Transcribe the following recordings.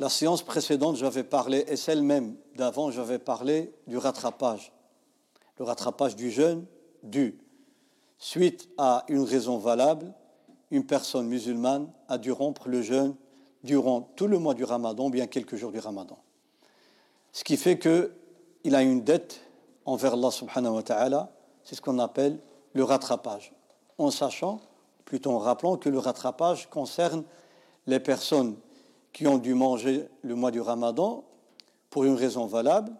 La séance précédente, j'avais parlé, et celle même d'avant, j'avais parlé du rattrapage. Le rattrapage du jeûne dû, suite à une raison valable, une personne musulmane a dû rompre le jeûne durant tout le mois du ramadan, bien quelques jours du ramadan. Ce qui fait qu'il a une dette envers Allah subhanahu wa ta'ala, c'est ce qu'on appelle le rattrapage. En sachant, plutôt en rappelant que le rattrapage concerne les personnes qui ont dû manger le mois du ramadan pour une raison valable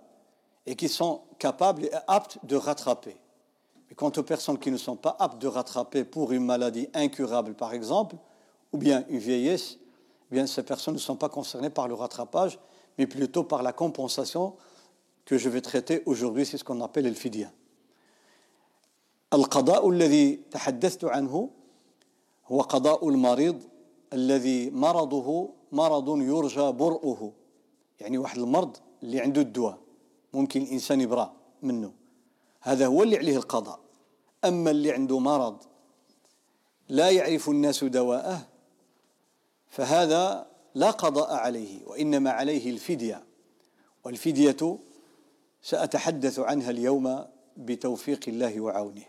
et qui sont capables et aptes de rattraper. Mais quant aux personnes qui ne sont pas aptes de rattraper pour une maladie incurable, par exemple, ou bien une vieillesse, eh bien ces personnes ne sont pas concernées par le rattrapage, mais plutôt par la compensation que je vais traiter aujourd'hui, c'est ce qu'on appelle le fidya. القضاء الذي تحدثت عنه هو قضاء المريض الذي مرضه مرض يرجى برؤه. يعني واحد المرض اللي عنده الدواء ممكن الإنسان يبرأ منه. هذا هو اللي عليه القضاء. أما اللي عنده مرض لا يعرف الناس دواءه فهذا لا قضاء عليه وإنما عليه الفدية. والفدية سأتحدث عنها اليوم بتوفيق الله وعونه.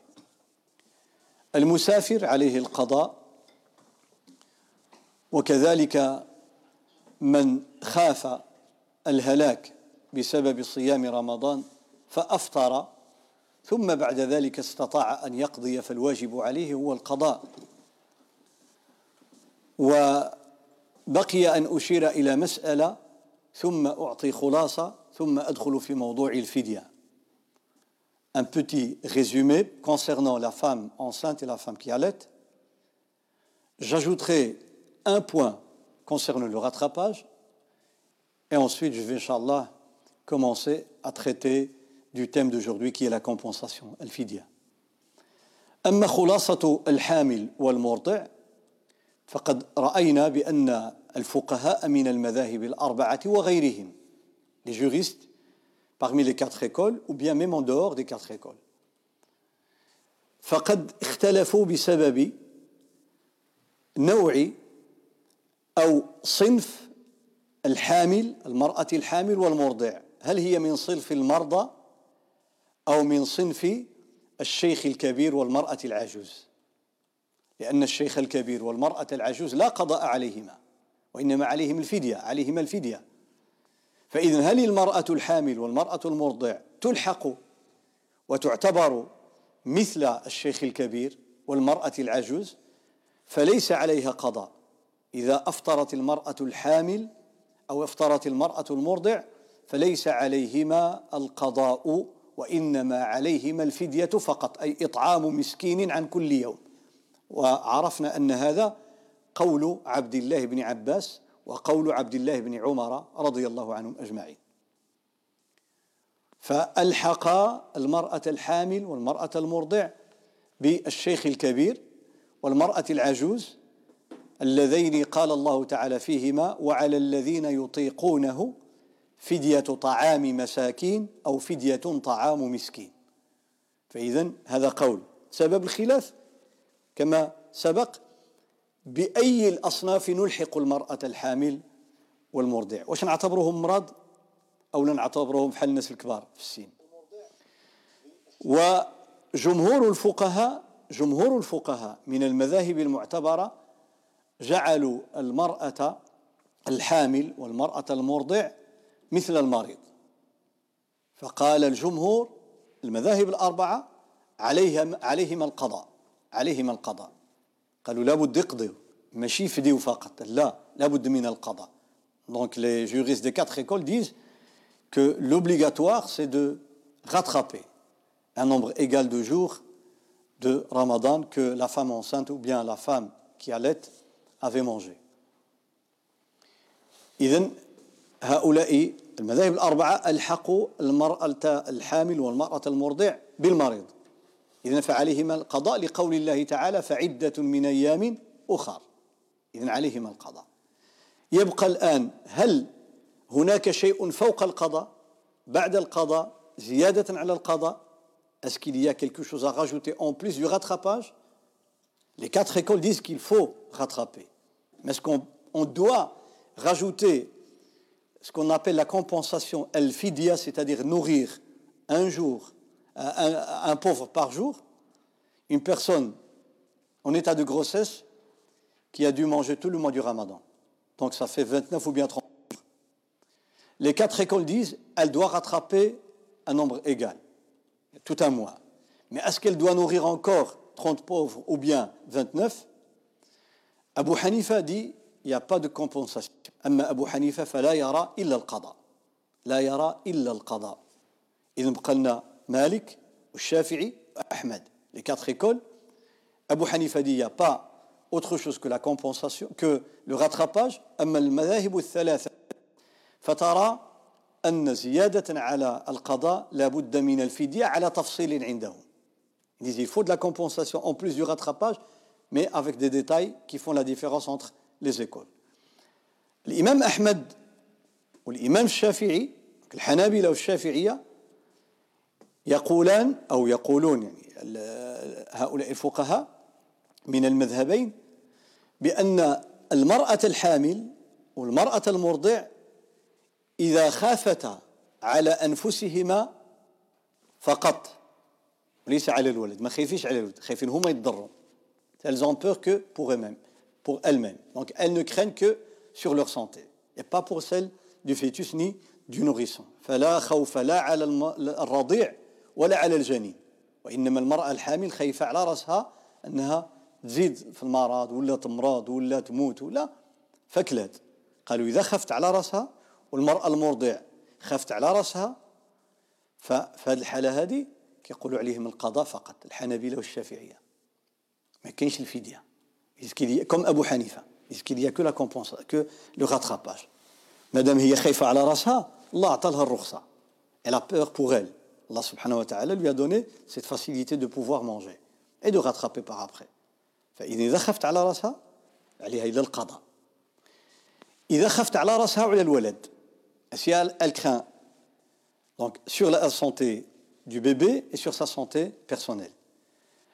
المسافر عليه القضاء وكذلك من خاف الهلاك بسبب صيام رمضان فأفطر ثم بعد ذلك استطاع أن يقضي فالواجب عليه هو القضاء وبقي أن أشير إلى مسألة ثم أعطي خلاصة ثم أدخل في موضوع الفدية un petit résumé concernant la femme enceinte et la femme qui allait. J'ajouterai un point concerne le rattrapage. Et ensuite, je vais, Inch'Allah, commencer à traiter du thème d'aujourd'hui qui est la compensation, al-fidya. أما خلاصة الحامل والمرضع فقد رأينا بأن الفقهاء من المذاهب الأربعة وغيرهم les juristes parmi les quatre écoles ou bien même en dehors des quatre écoles فقد اختلفوا بسبب نوع أو صنف الحامل المرأة الحامل والمرضع. هل هي من صنف المرضى أو من صنف الشيخ الكبير والمرأة العجوز؟ لأن الشيخ الكبير والمرأة العجوز لا قضاء عليهما وإنما عليهم الفدية عليهما الفدية. فإذا هل المرأة الحامل والمرأة المرضع تلحق وتعتبر مثل الشيخ الكبير والمرأة العجوز؟ فليس عليها قضاء. إذا أفطرت المرأة الحامل أو أفطرت المرأة المرضع فليس عليهما القضاء وإنما عليهما الفدية فقط أي إطعام مسكين عن كل يوم. وعرفنا أن هذا قول عبد الله بن عباس وقول عبد الله بن عمر رضي الله عنهم أجمعين. فألحق المرأة الحامل والمرأة المرضع بالشيخ الكبير والمرأة العجوز اللذين قال الله تعالى فيهما وعلى الذين يطيقونه فدية طعام مساكين أو فدية طعام مسكين. فإذا هذا قول. سبب الخلاف؟ كما سبق بأي الأصناف نلحق المرأة الحامل والمرضع؟ واش نعتبرهم مرض أو نعتبرهم بحال الناس الكبار في السن؟ وجمهور الفقهاء جمهور الفقهاء من المذاهب المعتبرة جعلوا المرأة الحامل والمرأة المرضع مثل المريض. فقال الجمهور المذاهب الأربعة عليهم عليهم القضاء عليهم القضاء. قالوا لابد يقضوا ماشي فدية فقط. لا لابد من القضاء. donc les juristes des quatre écoles disent que l'obligatoire c'est de rattraper un nombre égal de jours de رمضان que la femme enceinte ou bien la femme qui allaite avait mangé. إذن هؤلاء المذاهب الأربعة ألحقوا المرأة الحامل والمرأة المرضع بالمريض. إذن فعليهما القضاء لقول الله تعالى فعدة من أيام أخر. إذن عليهما القضاء. يبقى الآن هل هناك شيء فوق القضاء؟ بعد القضاء؟ زيادة على القضاء؟ Est-ce qu'il y a quelque chose à rajouter en plus du rattrapage? Les quatre écoles disent qu'il faut rattraper. Mais est-ce qu'on doit rajouter ce qu'on appelle la compensation al-fidya, c'est-à-dire nourrir un jour, un, pauvre par jour, une personne en état de grossesse qui a dû manger tout le mois du ramadan. Donc ça fait 29 ou bien 30 jours. Les quatre écoles disent elle doit rattraper un nombre égal, tout un mois. Mais est-ce qu'elle doit nourrir encore 30 pauvres ou bien 29 أبو حنيفة dit y a pas de compensation أما أبو حنيفة فلا يرى إلا القضاء لا يرى إلا القضاء إذا بقى لنا مالك والشافعي وأحمد les quatre écoles أبو حنيفة dit y a pas autre chose que la compensation que le rattrapage أما المذاهب الثلاثة فترى أن زيادة على القضاء لابد من الفدية على تفصيل عندهم Il dit, il faut de la compensation en plus du rattrapage. Mais avec des détails qui font la différence entre les écoles. الإمام أحمد والإمام الشافعي الحنابلة والشافعية يقولان أو يقولون يعني هؤلاء الفقهاء من المذهبين بأن المرأة الحامل والمرأة المرضع إذا خافتا على أنفسهما فقط ليس على الولد ما خايفيش على الولد خايفين هما يتضروا elles ont peur que pour eux-mêmes pour elles-mêmes. Donc elles ne craignent que sur leur santé et pas pour celle du fœtus ni du nourrisson. فلا خوف لا على الرضيع ولا على الجنين وإنما المرأة الحامل خايفة على رأسها أنها تزيد في المرض ولا تمرض ولا تموت ولا فكلت قالوا إذا خفت على رأسها والمرأة المرضع خفت على رأسها ففي هذه الحالة هذه كيقولوا عليهم القضاء فقط الحنابلة والشافعية ما كاينش الفديه كوم ابو حنيفه يسكي ليا كو لا كومبونس كو لو راتراباج مادام هي خايفه على elle a peur pour elle. Allah subhanahu wa ta'ala lui a donné cette facilité de pouvoir manger et de rattraper par après. Elle, elle craint? Donc sur la santé du bébé et sur sa santé personnelle.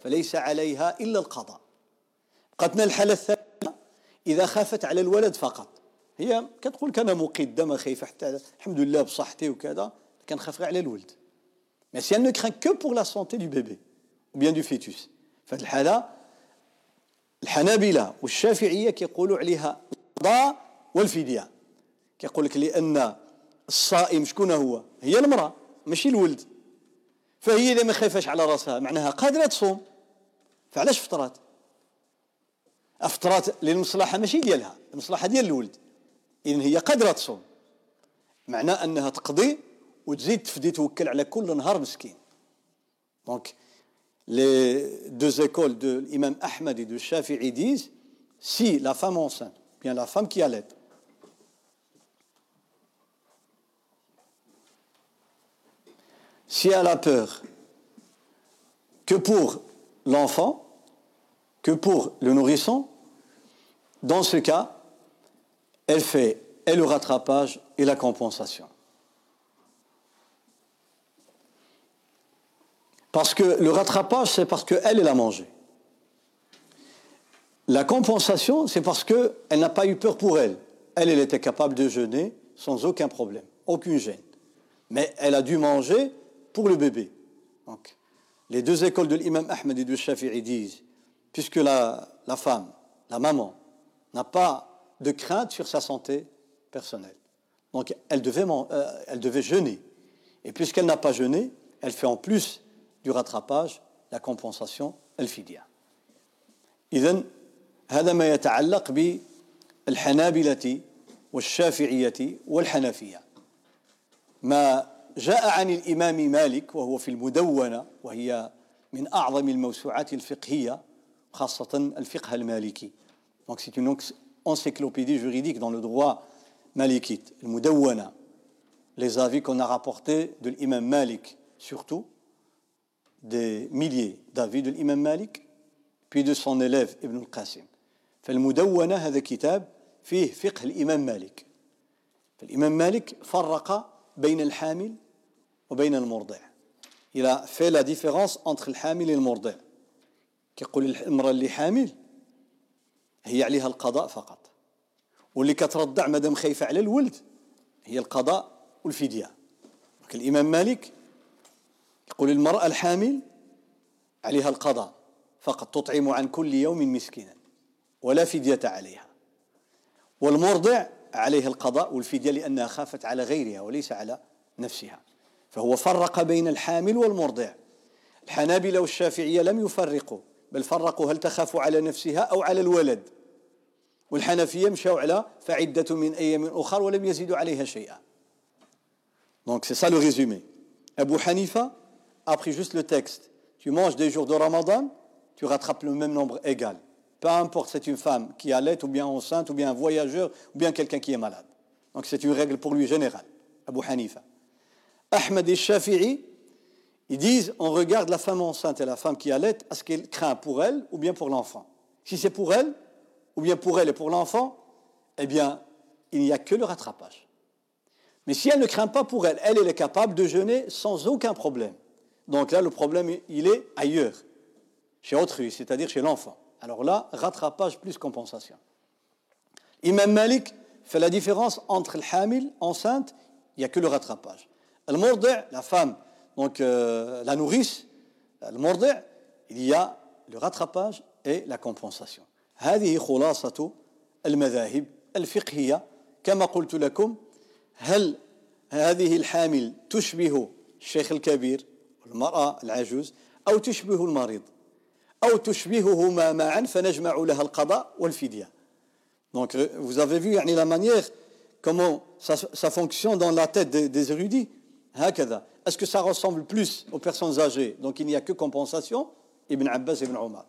فليس عليها إلا القضاء. قلنا الحالة الثانية إذا خافت على الولد فقط. هي كتقول كان مقدمه خايفه حتى الحمد لله بصحتي وكذا كنخاف غير على الولد. mais si on craint que pour la santé du bébé ou bien du fœtus فهاد الحاله الحنابلة والشافعية كيقولوا عليها القضاء والفدية. كيقول لك لأن الصائم شكون هو؟ هي المرأة ماشي الولد. فهي اللي ما خايفاش على راسها معناها قادرة تصوم. فعلاش فطرات؟ افطرات للمصلحة ماشي ديالها المصلحة ديال الولد إذن هي قادرة تصوم. معناه أنها تقضي وتزيد تفدي توكل على كل نهار مسكين. دونك les deux écoles de l'imam Ahmad et de Shafi'i disent si la femme enceinte, bien la femme qui allait, si elle a peur que pour l'enfant, que pour le nourrisson, dans ce cas, elle fait et le rattrapage et la compensation. Parce que le rattrapage, c'est parce qu'elle, elle a mangé. La compensation, c'est parce qu'elle n'a pas eu peur pour elle. Elle, elle était capable de jeûner sans aucun problème, aucune gêne. Mais elle a dû manger pour le bébé. Les deux écoles de l'imam Ahmed et du Shafi'i disent, puisque la, la femme, la maman, n'a pas de crainte sur sa santé personnelle, donc elle devait, euh, elle devait jeûner. Et puisqu'elle n'a pas jeûné, elle fait en plus du rattrapage la compensation, elle fidia. إذن هذا ما يتعلق بالحنابلة والشافعية والحنفية ما جاء عن الإمام مالك وهو في المدونة وهي من أعظم الموسوعات الفقهية خاصة الفقه المالكي. Donc c'est une encyclopédie juridique dans le droit malikite, Mudawwana. les avis qu'on a rapportés de l'imam Malik, surtout, des milliers d'avis de l'imam Malik, puis de son élève Ibn al-Qasim. فالمدونة هذا كتاب فيه فقه الإمام مالك فالإمام مالك فرق بين الحامل وبين المرضع. il a fait la différence الحامل والمرضع. كيقول المرأة اللي حامل هي عليها القضاء فقط. واللي كترضع مادام خايفة على الولد هي القضاء والفدية. الإمام مالك يقول المرأة الحامل عليها القضاء فقط تطعم عن كل يوم مسكينا ولا فدية عليها. والمرضع عليه القضاء والفدية لأنها خافت على غيرها وليس على نفسها فهو فرق بين الحامل والمرضع الحنابلة والشافعية لم يفرقوا بل فرقوا هل تخاف على نفسها أو على الولد والحنفية مشاو على فعدة من أيام أخر ولم يزيدوا عليها شيئا Donc c'est ça le résumé. Abu Hanifa a pris juste le texte. Tu manges des jours de Ramadan, tu rattrapes le même nombre égal. Peu importe c'est une femme qui allait ou bien enceinte ou bien un voyageur ou bien quelqu'un qui est malade. Donc c'est une règle pour lui générale. Abu Hanifa. Ahmed et Shafi'i, ils disent on regarde la femme enceinte et la femme qui allait, est-ce qu'elle craint pour elle ou bien pour l'enfant? Si c'est pour elle, ou bien pour elle et pour l'enfant, eh bien, il n'y a que le rattrapage. Mais si elle ne craint pas pour elle, elle, elle est capable de jeûner sans aucun problème. Donc là, le problème, il est ailleurs, chez autrui, c'est-à-dire chez l'enfant. Alors là, rattrapage plus compensation. Imam Malik fait la différence entre le hamil, enceinte, il n'y a que le rattrapage. Le mordi, la femme, donc euh, la nourrice, le mordi, il y a le rattrapage et la compensation. هذه خلاصة المذاهب الفقهية كما قلت لكم هل هذه الحامل تشبه الشيخ الكبير والمرأة العجوز أو تشبه المريض أو تشبههما معا فنجمع لها القضاء والفدية Donc euh, vous avez vu la manière comment ça, fonctionne dans la tête des, érudits Est-ce que ça ressemble plus aux personnes âgées? Donc il n'y a que compensation Ibn Abbas et Ibn Omar.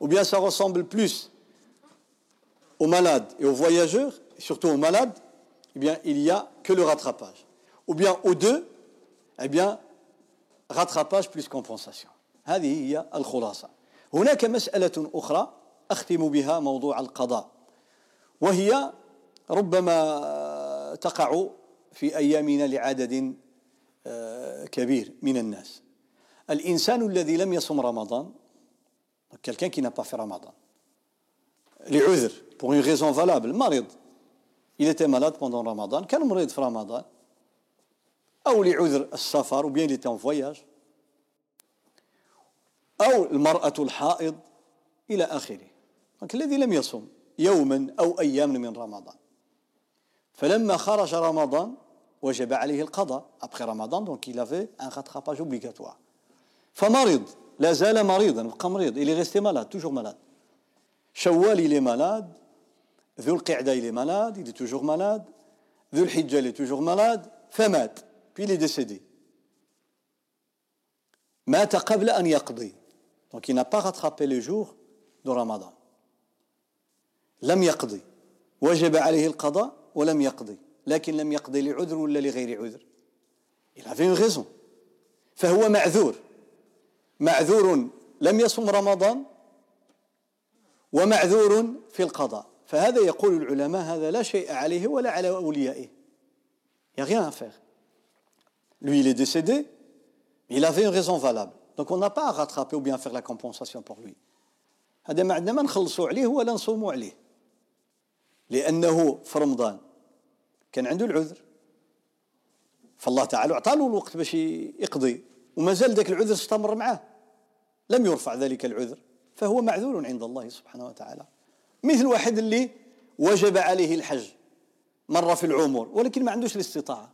Ou bien ça ressemble plus aux malades et aux voyageurs, et surtout aux malades, eh bien il n'y a que le rattrapage. Ou bien aux deux, eh bien rattrapage plus compensation. هذه هي الخلاصه هناك مسألة أخرى أختم بها موضوع القضاء وهي ربما تقع في أيامنا لعدد كبير من الناس. الإنسان الذي لم يصم رمضان quelqu'un qui n'a pas fait Ramadan لعذر pour une raison valable مريض. Il était malade pendant Ramadan كان مريض في رمضان أو لعذر السفر ou bien il était en voyage. أو المرأة الحائض إلى آخره. الذي لم يصم يوما أو أياما من رمضان. فلما خرج رمضان وجب عليه القضاء. après رمضان donc il avait un rattrapage obligatoire فمرض لا زال مريضا بقى مريض. il est resté malade toujours malade شوال il est malade ذو القعدة il est malade il est toujours malade ذو الحجة il est toujours malade فمات. ف il est décédé مات قبل أن يقضي. Donc il n'a pas rattrapé les jours de Ramadan. لم يقضي وجب عليه القضاء ولم يقضي لكن لم يقضي لعذر ولا لغير عذر il avait une raison. فهو معذور معذور لم يصم رمضان ومعذور في القضاء فهذا يقول العلماء هذا لا شيء عليه ولا على أوليائه il n'y a rien à faire. Lui il est décédé il avait une raison valable. N'a pas à rattraper ou bien faire la compensation pour lui. هذا ما عندنا ما نخلصوا عليه ولا نصوموا عليه. لأنه في رمضان كان عنده العذر. فالله تعالى أعطى له الوقت باش يقضي. وما زال ذاك العذر استمر معه لم يرفع ذلك العذر. فهو معذور عند الله سبحانه وتعالى. مثل واحد اللي وجب عليه الحج. مرة في العمر ولكن ما عندوش الاستطاعة.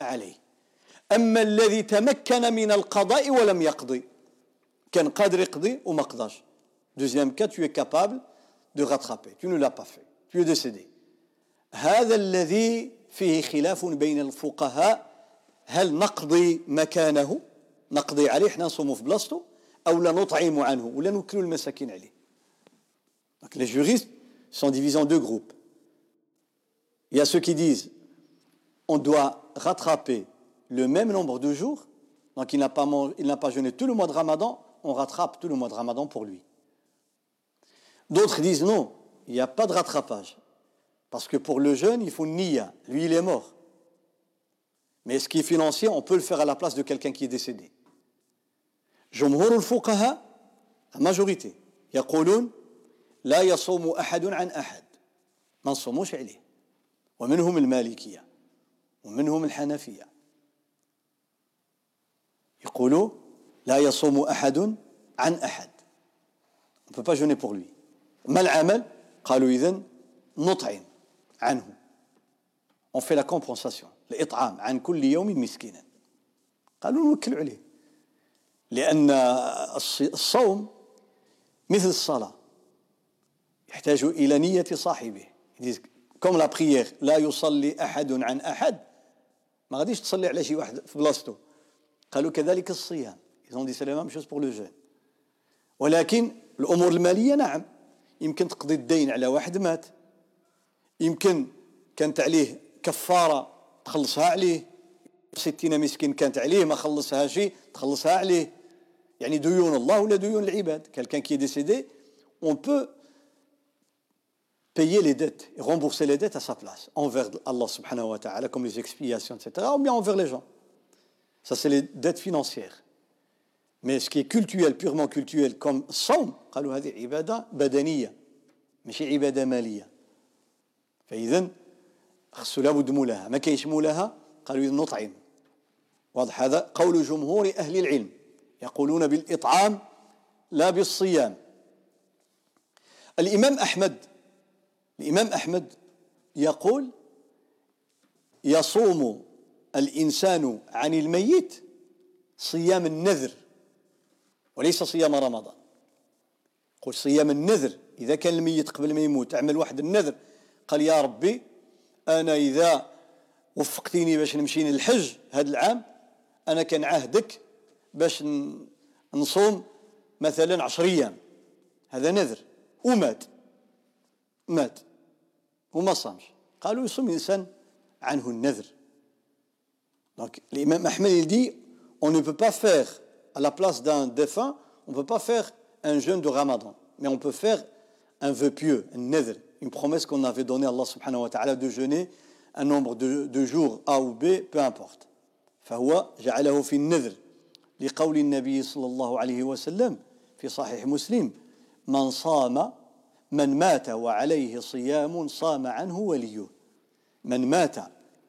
عليه. أما الذي تمكن من القضاء ولم يقضي كان قادر يقضي وما قضاش tu es capable de rattraper. Tu ne l'as pas fait. Tu es décédé. هذا الذي فيه خلاف بين الفقهاء هل نقضي مكانه نقضي عليه حنا نصوموا في بلاصتو أو لا نطعم عنه ولا نوكلوا المساكين عليه Donc les juristes sont divisés en deux groupes. il y a ceux qui disent le même nombre de jours, donc il n'a pas, pas, jeûné tout le mois de Ramadan, on rattrape tout le mois de Ramadan pour lui. D'autres disent non, il n'y a pas de rattrapage. Parce que pour le jeûne, il faut niya. Lui, il est mort. Mais ce qui est financier, on peut le faire à la place de quelqu'un qui est décédé. جمهور الفقهاء majorité يقولوا لا يصوم أحد عن أحد. On peut pas jeûner pour lui. ما العمل قالوا إذن نطعم عنه. On fait la compensation. الإطعام عن كل يوم مسكينا. قالوا نوكل عليه. لأن الصوم مثل الصلاة. يحتاج إلى نية صاحبه. comme la prière لا يصلي أحد عن أحد. ما غاديش تصلي على شي واحد في بلاصتو. قالوا كذلك الصيام. Ils ont dit c'est la même chose pour le jeûne. ولكن الأمور المالية نعم يمكن تقضي الدين على واحد مات. يمكن كانت عليه كفارة تخلصها عليه. 60 مسكين كانت عليه ما خلصهاش تخلصها عليه. يعني ديون الله ولا ديون العباد؟ quelqu'un qui décédé on peut payer لي ديت et لي ديت dettes à sa place الله سبحانه وتعالى كوم لي comme les أو etc ou bien envers les ça c'est les dettes financières. Mais ce qui est cultuel purement cultuel comme صوم قالوا هذه عبادة بدنية ماشي عبادة مالية فإذا خصو لابد مولاها ما كاينش مولاها قالوا إذا نطعم واضح هذا قول جمهور أهل العلم يقولون بالإطعام لا بالصيام الإمام أحمد الإمام أحمد يقول يصوم الإنسان عن الميت صيام النذر وليس صيام رمضان. قل صيام النذر إذا كان الميت قبل ما يموت عمل واحد النذر. قال يا ربي أنا إذا وفقتيني باش نمشي للحج هذا العام أنا كان عهدك باش نصوم مثلا عشر أيام. هذا نذر. ومات. مات. وما صامش. قالوا يصوم الإنسان عنه النذر. Donc l'imam Ahmed il dit, on ne peut pas faire, à la place d'un défunt, on ne peut pas faire un jeûne de Ramadan, mais on peut faire un vœu pieux, un nether, une promesse qu'on avait donnée à Allah subhanahu wa ta'ala de jeûner un nombre de, jours A ou B, peu importe. فهو جعله في النذر لقول النبي صلى الله عليه وسلم في صحيح مسلم من صام من مات وعليه صيام صام عنه وليه من مات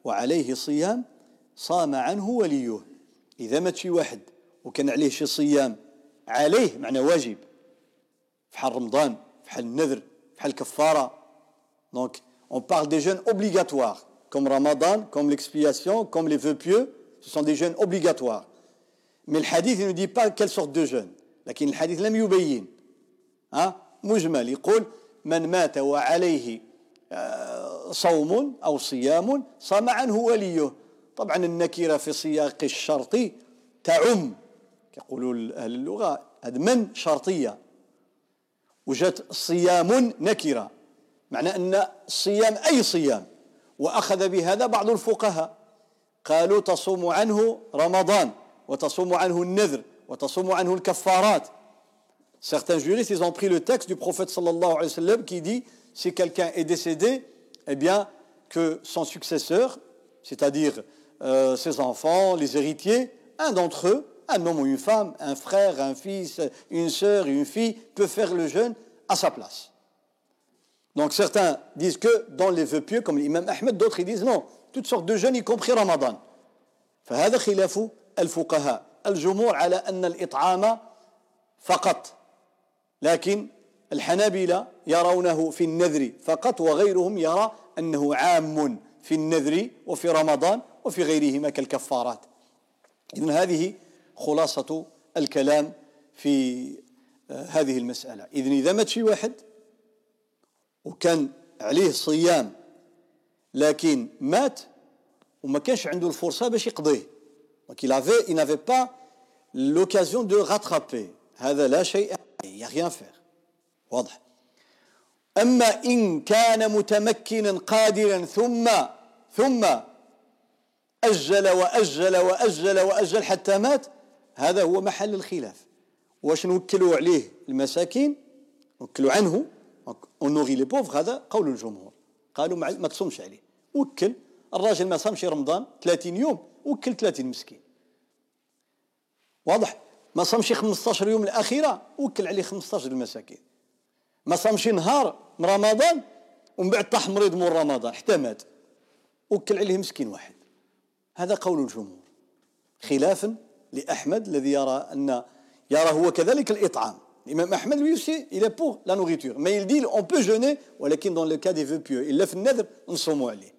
وعليه صيام صام عنه وليه. إذا مات شي واحد وكان عليه شي صيام عليه معنى واجب. فحال رمضان فحال النذر فحال الكفارة. donc on parle des jeûnes obligatoires comme رمضان comme l'expiation comme les vœux pieux ce sont des jeûnes obligatoires mais الحديث ne dit pas quelle sorte de jeûne لكن الحديث لم يبين ها مجمل يقول من مات وعليه صوم أو صيام صام عنه وليه طبعا النكرة في سياق الشرط تعم. يقولوا أهل اللغة هذا من شرطية. وجدت صيام نكرة. معنى أن الصيام أي صيام. وأخذ بهذا بعض الفقهاء. قالوا تصوم عنه رمضان وتصوم عنه النذر وتصوم عنه الكفارات. Certains juristes, ils ont pris le texte du prophète sallallahu alayhi wa sallam qui dit si quelqu'un est décédé, eh bien, que son successeur, c'est-à-dire Euh, ses enfants, les héritiers, un d'entre eux, un homme ou une femme, un frère, un fils, une sœur, une fille, peut faire le jeûne à sa place. Donc certains disent que dans les vœux pieux, comme l'imam Ahmed, d'autres ils disent non, toutes sortes de jeûnes, y compris Ramadan. فهذا خلاف الفقهاء الجمهور على أن الإطعام فقط لكن الحنابلة يرونه في النذر فقط وغيرهم يرى أنه عام في النذر وفي رمضان وفي غيرهما كالكفارات إذن هذه خلاصة الكلام في هذه المسألة إذن إذا مات شي واحد وكان عليه صيام لكن مات وما كانش عنده الفرصة باش يقضيه Donc il avait, il pas l'occasion de rattraper. هذا لا شيء, rien à faire. واضح. أما إن كان متمكنا قادرا ثم ثم أجل وأجل وأجل وأجل حتى مات. هذا هو محل الخلاف. واش نوكلوا عليه المساكين؟ نوكلوا عنه. اونوري لي بوفر هذا قول الجمهور. قالوا ما تصومش عليه. وكل. الراجل ما صامش رمضان 30 يوم. وكل 30 مسكين. واضح؟ ما صامش 15 يوم الأخيرة. وكل عليه 15 المساكين. ما صامش نهار من رمضان ومن بعد طاح مريض من رمضان. حتى مات. وكل عليه مسكين واحد. هذا قول الجمهور خلافا لأحمد الذي يرى أن يرى هو كذلك الإطعام. الإمام أحمد lui aussi il est pour la nourriture. Mais on peut jeûner ولكن le cas des vœux pieux. إلا في النذر نصوموا عليه.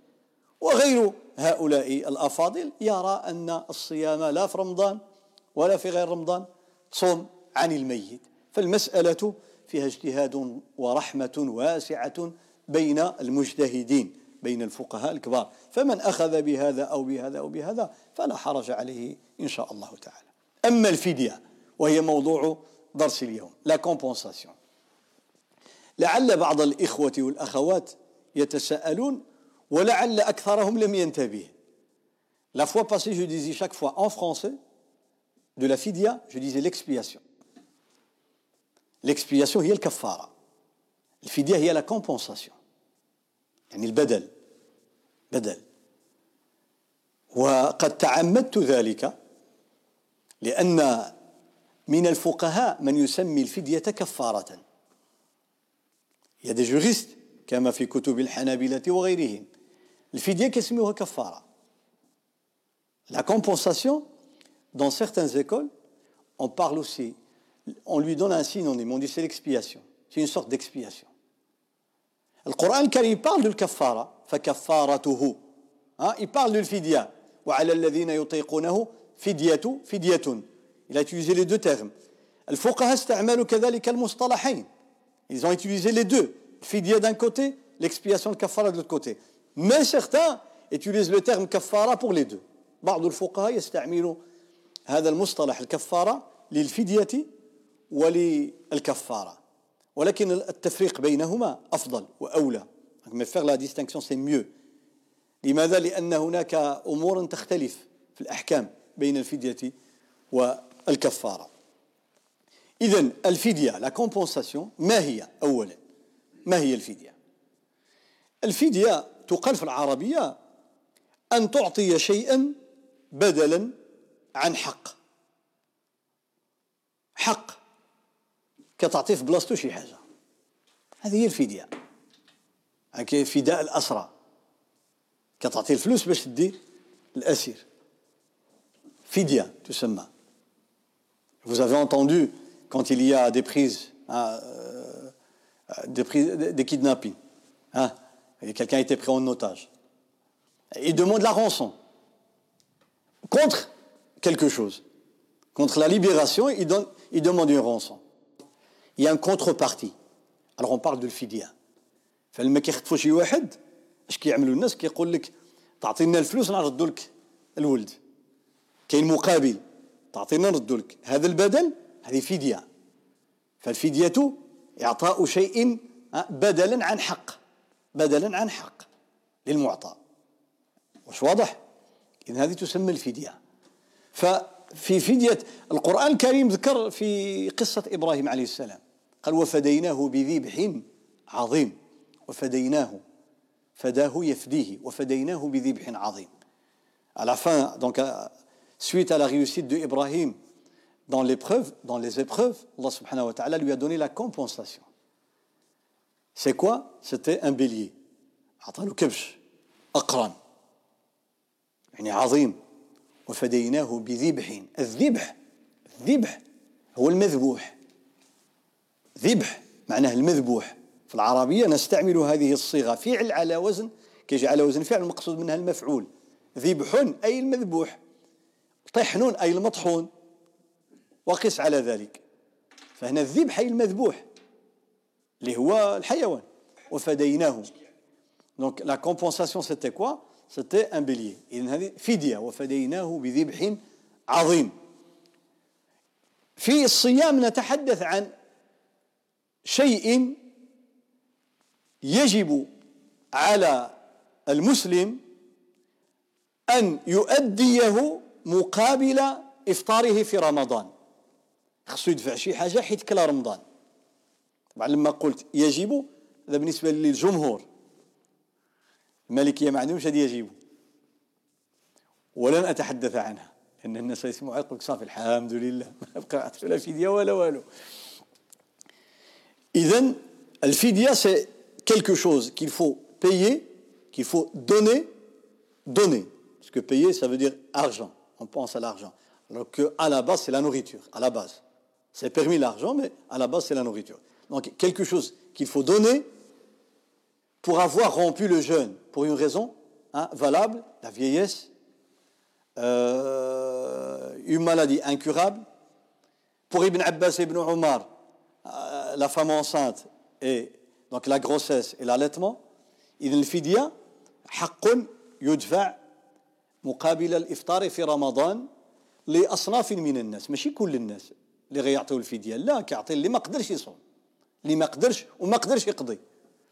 وغير هؤلاء الأفاضل يرى أن الصيام لا في رمضان ولا في غير رمضان صوم عن الميت. فالمسألة فيها اجتهاد ورحمة واسعة بين المجتهدين. بين الفقهاء الكبار فمن أخذ بهذا أو بهذا أو بهذا فلا حرج عليه إن شاء الله تعالى أما الفدية وهي موضوع درس اليوم لا كومبونساسيون لعل بعض الإخوة والأخوات يتساءلون ولعل أكثرهم لم ينتبه La fois passée, je disais chaque fois en français, de la fidia, je disais l'expiation. L'expiation هي الكفارة. الفدية هي la compensation. يعني البدل بدل وقد تعمدت ذلك لأن من الفقهاء من يسمي الفدية كفارة a des juristes كما في كتب الحنابلة وغيرهم الفدية كيسميوها كفارة La compensation, dans certaines écoles, on parle aussi, on lui donne un synonyme, on dit c'est l'expiation. C'est une sorte d'expiation. القرآن الكريم parle الكفارة فكفارته ها parle الفدية وعلى الذين يطيقونه فدية فدية. Utilisé les deux termes. الفقهاء استعملوا كذلك المصطلحين. Ils ont utilisé les deux. فدية d'un côté l'expiation de kafara de l'autre côté. Mais certains utilisent le terme deux. بعض الفقهاء يستعملوا هذا المصطلح الكفارة للفدية وللكفارة ولكن التفريق بينهما أفضل وأولى. Faire la distinction c'est mieux. لماذا؟ لأن هناك أمور تختلف في الأحكام بين الفدية والكفارة. إذا الفدية لا كومبونساسيون ما هي أولا؟ ما هي الفدية؟ الفدية تقال في العربية أن تعطي شيئا بدلا عن حق. حق. Vous avez entendu quand il y a des prises, hein, euh, des, kidnappings. Hein, Quelqu'un a été pris en otage. Il demande la rançon contre quelque chose. Contre la libération, il, donne, il demande une rançon. Il y a un contrepartie. Alors on parle de الفديه فلما كيخطفوا شي واحد اش كيعملوا الناس؟ كيقول لك تعطينا الفلوس نردوا لك الولد. كاين مقابل تعطينا نردوا لك هذا البدل هذه فدية. فالفدية إعطاء شيء بدلا عن حق بدلا عن حق للمعطى. واش واضح؟ اذا هذه تسمى الفدية. ففي فديه القران الكريم ذكر في قصه إبراهيم عليه السلام قال وفديناه بذبح عظيم وفديناه فداه يفديه وفديناه بذبح عظيم à la fin donc suite à la réussite de Ibrahim dans l'épreuve dans les épreuves Allah subhanahu wa ta'ala lui a donné la compensation c'est quoi c'était un bélier أعطاه كبش أقرن يعني عظيم وفديناه بذبح. الذبح الذبح هو المذبوح. ذبح معناه المذبوح. في العربية نستعمل هذه الصيغة. فعل على وزن كيجي على وزن فعل المقصود منها المفعول. ذبح أي المذبوح. طحن أي المطحون. وقس على ذلك. فهنا الذبح أي المذبوح. اللي هو الحيوان. وفديناه. donc la compensation c'était quoi c'était un bélier اذا هذه فدية وفديناه بذبح عظيم. في الصيام نتحدث عن شيء يجب على المسلم أن يؤديه مقابل إفطاره في رمضان. خصو يدفع شي حاجة حيت كلا رمضان. طبعا لما قلت يجب هذا بالنسبة للجمهور. الملكية ما عندهمش هدية يجيبوا ولن أتحدث عنها لأن الناس سيسمعوا يقول صافي الحمد لله ما قرأت ولا فدية ولا والو سي quelque chose qu'il faut payer, qu'il faut donner, donner. Parce que payer, ça veut dire argent. On pense à l'argent. Alors qu'à la base, c'est la nourriture, à la base. C'est permis l'argent, mais à la base, c'est la nourriture. Donc, quelque chose qu'il faut donner, pour avoir rompu le jeûne, pour une raison hein, valable, la vieillesse, euh, une maladie incurable. Pour Ibn Abbas et Ibn Omar, euh, la femme enceinte et donc la grossesse et l'allaitement, Ibn al-Fidya, حق يدفع مقابل الإفطار في رمضان لأصناف من الناس ماشي كل الناس اللي غيعطيو الفدية لا كيعطي اللي ما قدرش يصوم اللي ما قدرش وما قدرش يقضي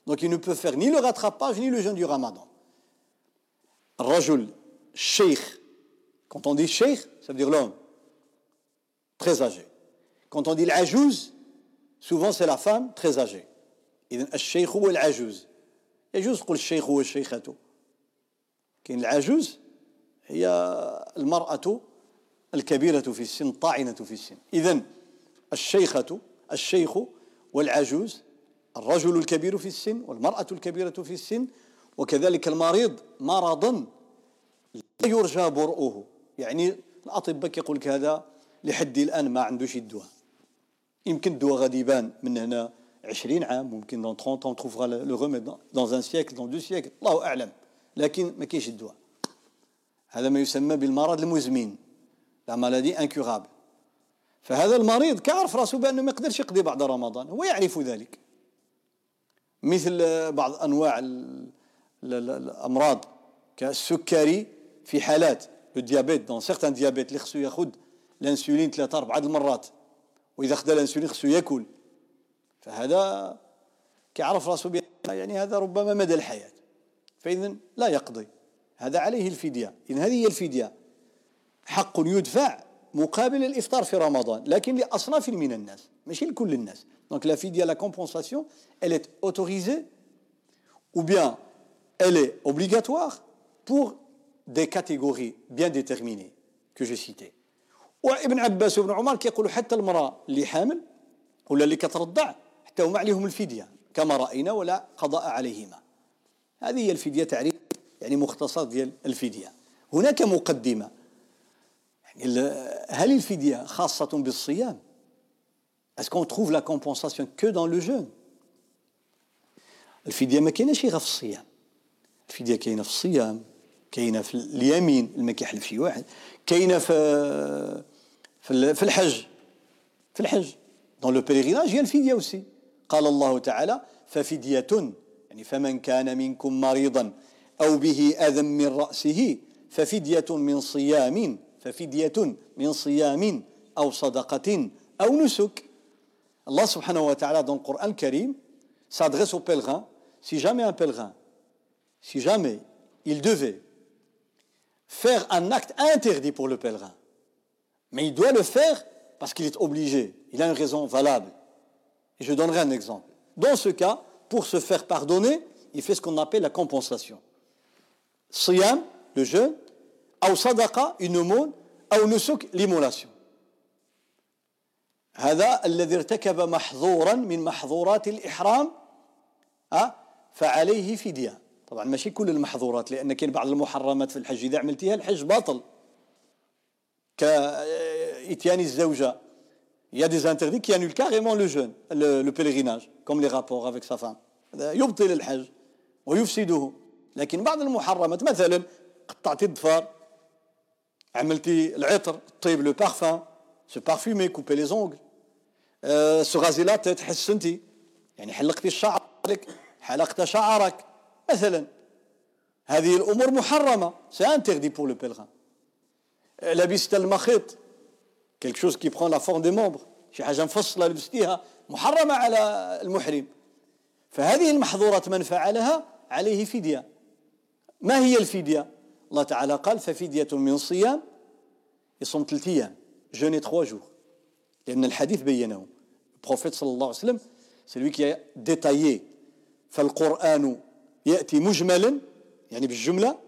دونك il ne peut faire ni le rattrapage ni le jeûne du ramadan. الرجل الشيخ quand on dit sheikh ça veut dire l'homme. Très âgé. Quand on dit العجوز souvent c'est la femme très âgée. إذن الشيخ هو العجوز يجوز تقول الشيخ هو الشيخة كاين العجوز هي المرأة الكبيرة في السن الطاعنة في السن إذن الشيخة الشيخ والعجوز الرجل الكبير في السن والمرأة الكبيرة في السن وكذلك المريض مرضا لا يرجى برؤه. يعني الأطباء كيقول لك هذا لحد الآن ما عندوش الدواء يمكن الدواء غادي يبان من هنا 20 عام ممكن dans 30 ans trouvera le remède dans un siècle dans deux siècles. الله أعلم لكن ما كاينش الدواء. هذا ما يسمى بالمرض المزمن. la maladie incurable فهذا المريض كيعرف راسه بأنه ما يقدرش يقضي بعد رمضان. هو يعرف ذلك. مثل بعض أنواع الأمراض كالسكري في حالات ال diabète. dans certains diabètes اللي خصو ياخذ الانسولين ثلاثة أربعة المرات. وإذا خدا الانسولين خصو ياكل. فهذا كيعرف راسه يعني هذا ربما مدى الحياة. فإذا لا يقضي. هذا عليه الفدية. إذن هذه هي الفدية. حق يدفع مقابل الإفطار في رمضان لكن لأصناف من الناس. ماشي لكل الناس. Donc la fidya la compensation elle est autorisée ou bien elle est obligatoire pour des catégories bien déterminées que j'ai citées. وابن عباس وابن عمر كيقولوا حتى المرأة اللي حامل ولا اللي كترضع حتى هما عليهم الفدية كما رأينا ولا قضاء عليهما هذه هي الفدية تعريف يعني مختصر ديال الفدية هناك مقدمة يعني هل الفدية خاصة بالصيام Est-ce qu'on trouve la compensation que dans le jeûne? الفدية ما كايناش غير في الصيام. الفدية كاينة في الصيام كاينة في اليمين اللي ما كيحلف شي واحد. كاينة في في الحج. في الحج. Pèlerinage il y a الفدية aussi. قال الله تعالى ففدية يعني فمن كان منكم مريضا أو به أذى من رأسه ففدية من صيام ففدية من صيام أو صدقة أو نسك. Allah subhanahu wa ta'ala dans le Coran Karim s'adresse aux pèlerins si jamais un pèlerin si jamais il devait faire un acte interdit pour le pèlerin mais il doit le faire parce qu'il est obligé il a une raison valable Et je donnerai un exemple. Dans ce cas, pour se faire pardonner, il fait ce qu'on appelle la compensation. Siyam, le jeûne, ou une aumône, ou nusuk, l'immolation. هذا الذي ارتكب محظورا من محظورات الإحرام فعليه فدية. طبعا ماشي كل المحظورات لأن كاين بعض المحرمات في الحج إذا عملتيها الحج باطل. كإتيان الزوجة. Il y a des interdits qui annulent carrément le jeûne, le, le pèlerinage, comme. يبطل الحج ويفسده لكن بعض المحرمات مثلا قطعتي الضفار عملتي العطر طيب le parfum se parfumer couper les ongles se raser la tête حسنتي يعني حلقتي الشعر حلقت شعرك. مثلا. هذه الأمور محرمة. c'est interdit pour le pèlerin لبست المخيط quelque chose qui prend la forme des membres. شي حاجة مفصلة لبستيها. محرمة على المحرم. فهذه المحظورات من فعلها عليه فدية. ما هي الفدية؟ الله تعالى قال ففدية من صيام يصوم ثلاثة أيام jeûner trois jours لأن الحديث بينه. ال prophète صلى الله عليه وسلم c'est lui qui détaille فالقرآن يأتي مجملا يعني بالجملة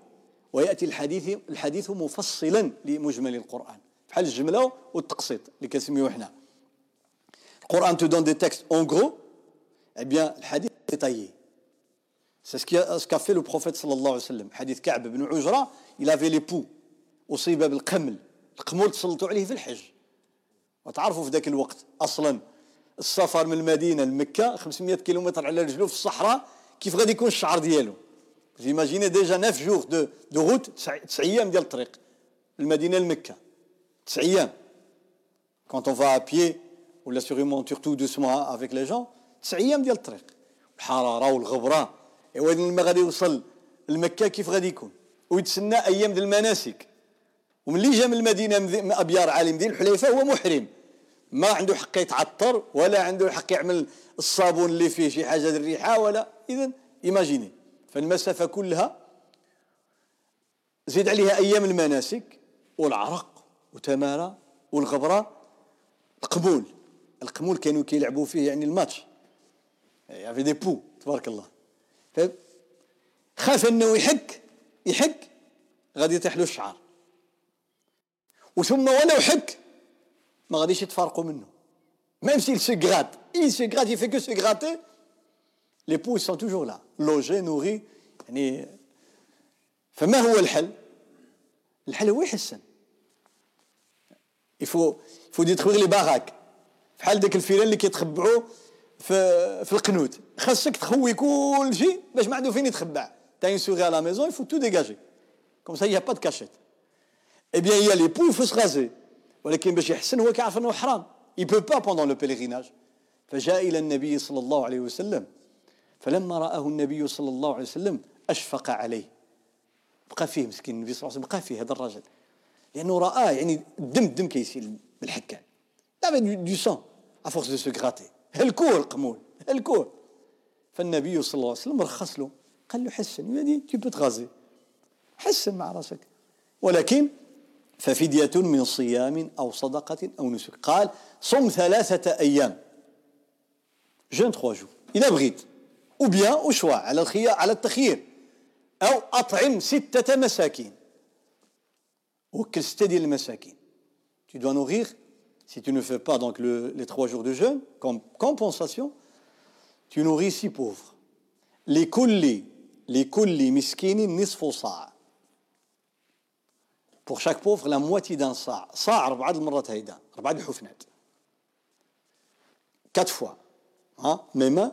ويأتي الحديث الحديث مفصلا لمجمل القرآن. بحال الجملة والتقسيط اللي كنسميوه حنا القرآن te donne des textes en gros eh bien الحديث détaillé. C'est ce qu'a ce qu'a fait le prophète صلى الله عليه وسلم. حديث كعب بن عجرة il avait les poux. أصيب بالقمل. القمول تسلطوا عليه في الحج. وتعرفوا في ذاك الوقت أصلا السفر من المدينة لمكة 500 كيلومتر على رجله في الصحراء كيف غادي يكون الشعر ديالو؟ imaginez déjà 9 jours de de route 9 أيام ديال الطريق. المدينة لمكة. 9 أيام. quand on va à pied ولا monture tout doucement avec les gens 9 أيام ديال الطريق. الحرارة والغبرة. ايوا لما غادي يوصل لمكة؟ كيف غادي يكون؟ ويتسنى أيام ديال المناسك. وملي جا من المدينة من أبيار عالم دين الحليفة هو محرم. ما عنده حق يتعطر ولا عنده حق يعمل الصابون اللي فيه شي حاجة الريحة ولا. اذا ايماجيني فالمسافة كلها زيد عليها أيام المناسك والعرق وتمارة والغبرة. القبول. القمول كانوا كيلعبوا فيه يعني الماتش. يعني دي بو تبارك الله. خاف أنه يحك يحك غادي يطيح له الشعر. وثم ولو حك ما غاديش يتفارقوا منه. Même s'il se gratte il se gratte il fait que se gratter. Les poux sont toujours là. Logés nourris. يعني فما هو الحل؟ الحل هو يحسن. يفو يفو ديتخويغ لي باراك بحال داك الفيران اللي كيتخبعوا في في القنوت. خاصك تخوي كل شيء باش ما عنده فين يتخبع. t'as une souris à la maison il faut tout dégager comme ça y a pas de cachette eh bien y a les poux il faut se raser ولكن باش يحسن هو كيعرف انه حرام il peut pas pendant le pèlerinage. فجاء إلى النبي صلى الله عليه وسلم فلما رآه النبي صلى الله عليه وسلم أشفق عليه بقى فيه مسكين النبي صلى الله عليه وسلم بقى فيه هذا الرجل لأنه رآه يعني الدم الدم كيسيل بالحكان là du sang à force de se gratter هلكوه القمول هلكوه فالنبي صلى الله عليه وسلم رخص له قال له حسن il dit tu peux te raser حسن مع راسك ولكن ففدية من صيام أو صدقة أو نسك. قال صم ثلاثة أيام. jeûne trois jours إذا بغيت ou bien au choix على الخيار على التخيير أو أطعم ستة مساكين وكل ستة ديال المساكين tu dois nourrir. Si tu ne fais pas donc le, les trois jours de jeûne comme compensation tu nourris six pauvres. لكل لكل مسكين نصف صاع pour chaque pauvre la moitié d'un صاع صاع أربعة المرات هيدا أربعة الحفنات quatre fois. ها ميما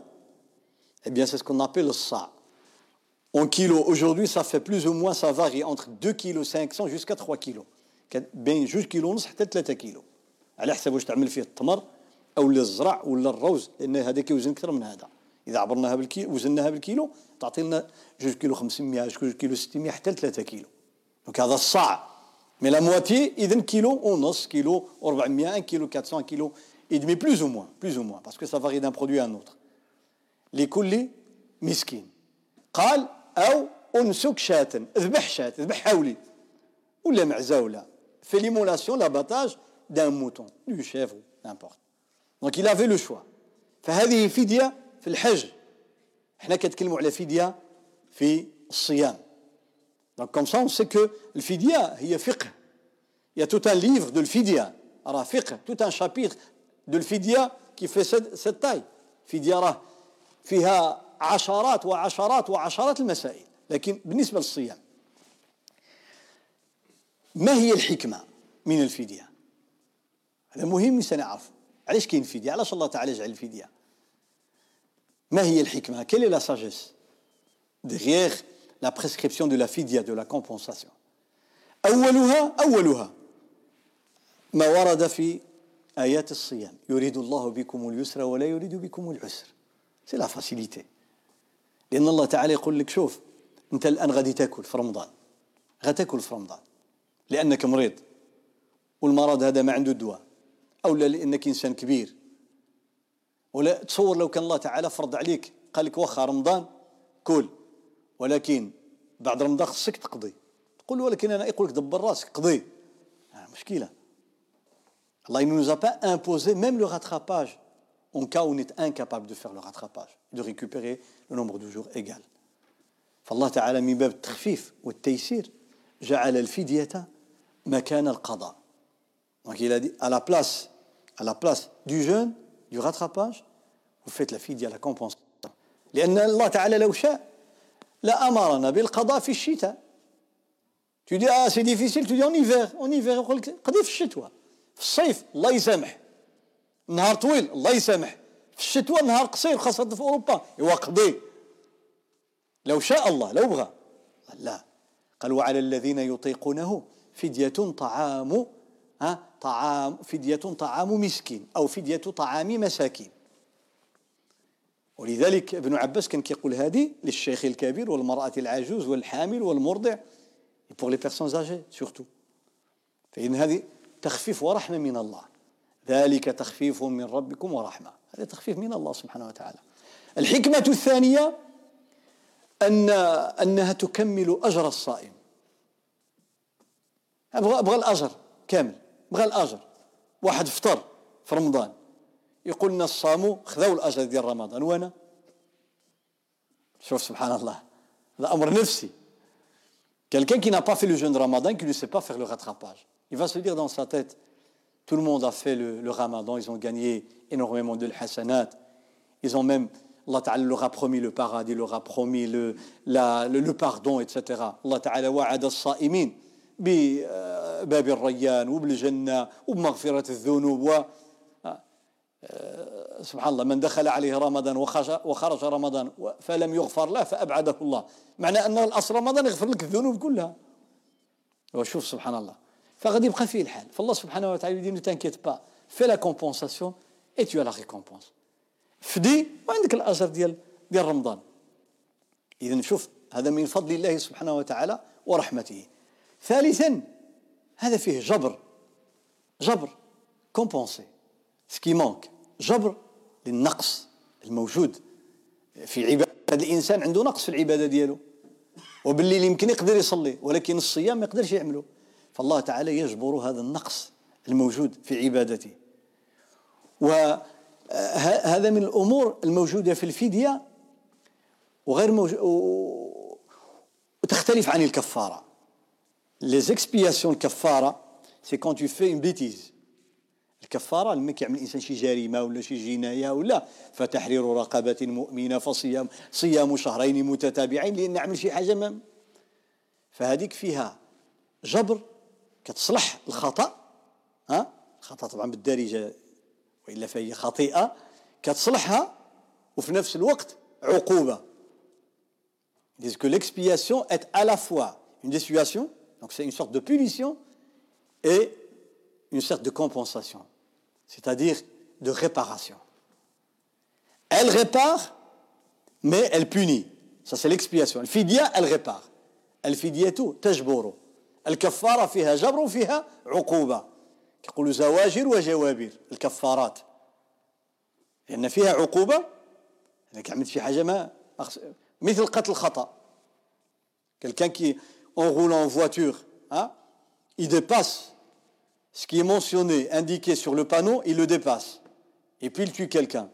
Eh bien, c'est ce qu'on appelle le sa. En kilos, aujourd'hui, ça fait plus ou moins, ça varie entre 2 kg 500 jusqu'à 3 kg. بين 2 كيلو ونص حتى 3 كيلو على حسب واش تعمل فيه التمر أو الزرع ولا الروز لأن هذا كيوزن أكثر من هذا اذا عبرناها بالكيلو وزناها بالكيلو تعطي لنا 2 كيلو 500 2 كيلو 600 حتى 3 كيلو donc هذا الصاع mais la moitié اذا كيلو ونص كيلو 400 1 كيلو 400 كيلو et demi plus ou moins plus ou moins parce que ça varie d'un produit à un autre. لكل مسكين قال أو أنسك شاة اذبح شاة اذبح حولي ولا معزة fais l'immolation l'abattage d'un mouton de chèvre n'importe donc il avait le choix. فهذه فدية في الحج إحنا كنتكلموا على فدية في الصيام donc comme ça c'est quoi الفدية هي فقه Il y a tout un livre de راه فقه tout un chapitre de الفدية qui fait cette, cette taille. راه فيها عشرات وعشرات وعشرات المسائل لكن بالنسبة للصيام ما هي الحكمة من الفدية هذا مهم سنعرف علاش كاين فدية علاش الله تعالى جعل الفدية ما هي الحكمة est la sagesse derrière la prescription de la fidya de la compensation. أولها أولها ما ورد في آيات الصيام. يريد الله بكم اليسر ولا يريد بكم العسر. c'est la facilité لأن الله تعالى يقول لك شوف أنت الآن غادي تأكل في رمضان. غتأكل في رمضان. لأنك مريض. والمرض هذا ما عنده دواء أو لا لأنك إنسان كبير. ولا تصور لو كان الله تعالى فرض عليك قال لك واخا رمضان كل. ولكن بعد رمضان خصك ne nous a pas imposé même le rattrapage en cas où on est incapable de faire le rattrapage, de récupérer le nombre de jours Donc il a dit à la place, du jeûne, du rattrapage, vous faites la لأمرنا بالقضاء في الشتاء. Tu dis ah c'est difficile, tu dis en hiver, en hiver يقول لك قضي في الشتاء. في الصيف الله يسامح. نهار طويل الله يسامح. في الشتوى نهار قصير خاصة في أوروبا. يوقضي لو شاء الله لو بغى. لا. قال وعلى الذين يطيقونه فدية طعام ها طعام فدية طعام مسكين أو فدية طعام مساكين. ولذلك ابن عباس كان كيقول هذه للشيخ الكبير والمرأة العجوز والحامل والمرضع pour les personnes âgées surtout. فإن هذه تخفيف ورحمة من الله. ذلك تخفيف من ربكم ورحمة. هذا تخفيف من الله سبحانه وتعالى. الحكمة الثانية أن أنها تكمل أجر الصائم. أبغى أبغى الأجر كامل. أبغى الأجر. واحد فطر في رمضان. يقول لنا الصاموا خذوا الاجر ديال رمضان. وانا؟ شوف سبحان Quelqu'un qui n'a pas fait le jeûne de Ramadan, qui ne sait pas faire le rattrapage, il va se dire dans sa tête, tout le monde a fait le, Ramadan, ils ont gagné énormément de hasanat, ils ont même, Allah Ta'ala leur a promis le paradis, leur a promis le, pardon, etc. Allah Ta'ala wa'ada as-sa'imin bi euh, سبحان الله من دخل عليه رمضان وخرج رمضان فلم يغفر له فأبعده الله. معنى أن الأصل رمضان يغفر لك الذنوب كلها. وشوف سبحان الله. فغادي يبقى فيه الحال. فالله سبحانه وتعالى il dit non t'inquiète pas fais la compensation et tu as la récompense فدي وعندك الأجر ديال ديال رمضان. اذا شوف هذا من فضل الله سبحانه وتعالى ورحمته. ثالثا هذا فيه جبر. جبر. compenser ce qui manque جبر للنقص الموجود في عبادة الإنسان عنده نقص في العبادة ديالو. وبالليل يمكن يقدر يصلي ولكن الصيام ما يقدرش يعمله فالله تعالى يجبر هذا النقص الموجود في عبادته. وهذا من الأمور الموجودة في الفدية وغير موجود وتختلف عن الكفارة. Les expiations الكفارة سي كون tu fais une bêtise. الكفارة لما كيعمل الإنسان شي جريمة ولا شي جناية ولا فتحرير رقبة مؤمنة فصيام صيام شهرين متتابعين لأن عمل شي حاجة ما. فهذيك فيها جبر كتصلح الخطأ ها؟ الخطأ طبعا بالدارجة وإلا فهي خطيئة كتصلحها وفي نفس الوقت عقوبة. Disent que l'expiation est à la fois une dissuasion, donc c'est une sorte de punition, et une sorte de compensation, c'est-à-dire de réparation. Elle répare, mais elle punit. Ça, c'est l'expiation. Al-fidya, elle répare. Al-fidya, tout, tajbouro. الكفارة فيها جبر وفيها عقوبة يقولوا زواجر وجوابر الكفارات لأن فيها عقوبة أنك عملت في حاجة ما مثل قتل quelqu'un qui en roule en voiture hein, il dépasse ce qui est mentionné, indiqué sur le panneau, il le dépasse. Et puis il tue quelqu'un.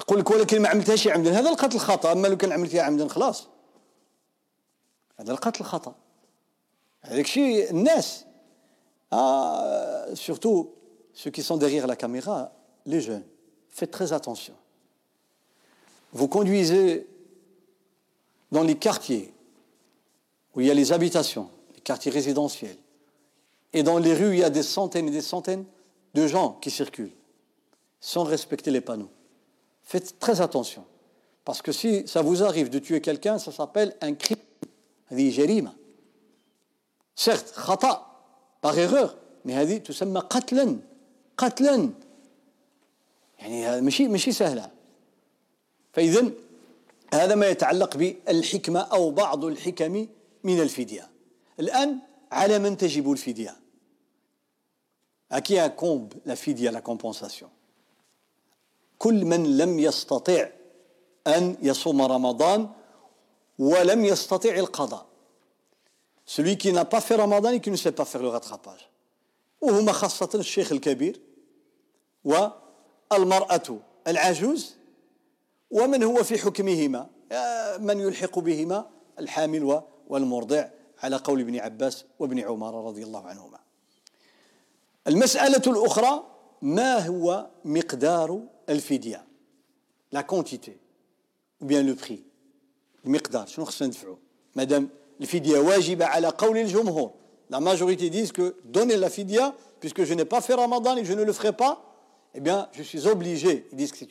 يقول لك ولكن ما عملتهاش عمدا هذا القتل لو كان عمدا خلاص هذا القتل هذاك الناس آه surtout ceux qui sont derrière la caméra les jeunes faites très attention vous conduisez dans les quartiers où il y a les habitations, les quartiers résidentiels, et dans les rues, il y a des centaines et des centaines de gens qui circulent sans respecter les panneaux. Faites très attention, parce que si ça vous arrive de tuer quelqu'un, ça s'appelle un crime. Certes, khata, par erreur, mais هذه تسمى قتلا قتلا فاذا هذا ما يتعلق بالحكمة أو بعض الحكم من الفدية. الآن على من تجب الفدية؟ À qui incombe la fidya, la compensation كل من لم يستطع أن يصوم رمضان ولم يستطع القضاء. Celui qui n'a pas fait Ramadan et qui ne sait pas faire le rattrapage. وهما خاصة الشيخ الكبير والمرأة العجوز ومن هو في حكمهما؟ من يلحق بهما؟ الحامل والمرضع على قول ابن عباس وابن عمر رضي الله عنهما. المسألة الأخرى ما هو مقدار الفدية؟ لا كونتيتي bien le prix. المقدار شنو خصنا ندفعوا مادام الفدية واجبة على قول الجمهور. La majorité disent que donner la fidya puisque je n'ai pas fait Ramadan et je ne le ferai pas eh bien je suis obligé. Ils disent que c'est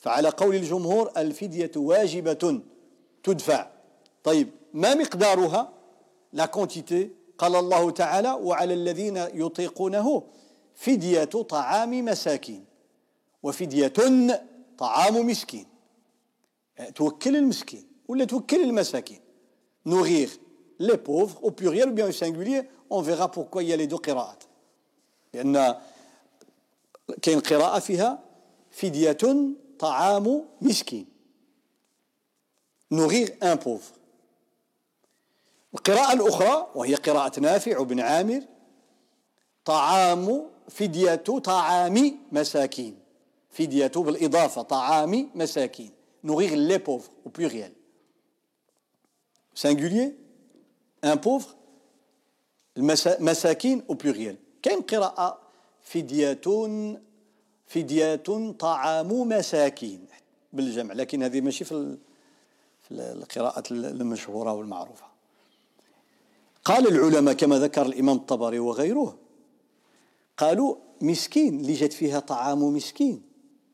فعلى قول الجمهور الفدية واجبة تدفع. طيب ما مقدارها؟ لا كونتيتي قال الله تعالى وعلى الذين يطيقونه فدية طعام مساكين وفدية طعام مسكين. توكل المسكين ولا توكل المساكين؟ Nourrir les pauvres au pluriel ou bien au singulier on verra pourquoi les deux قراءات لأن كاين قراءة فيها فدية طعام مسكين. nourrir un pauvre القراءة الأخرى وهي قراءة نافع بن عامر. طعام فدية طعام مساكين. فدية بالإضافة طعام مساكين. nourrir les pauvres au pluriel. Singulier un pauvre المساكين au pluriel. كاين قراءة فدية فدية طعام مساكين بالجمع لكن هذه ماشي في القراءة المشهورة والمعروفة. قال العلماء كما ذكر الإمام الطبري وغيره قالوا مسكين اللي جات فيها طعام مسكين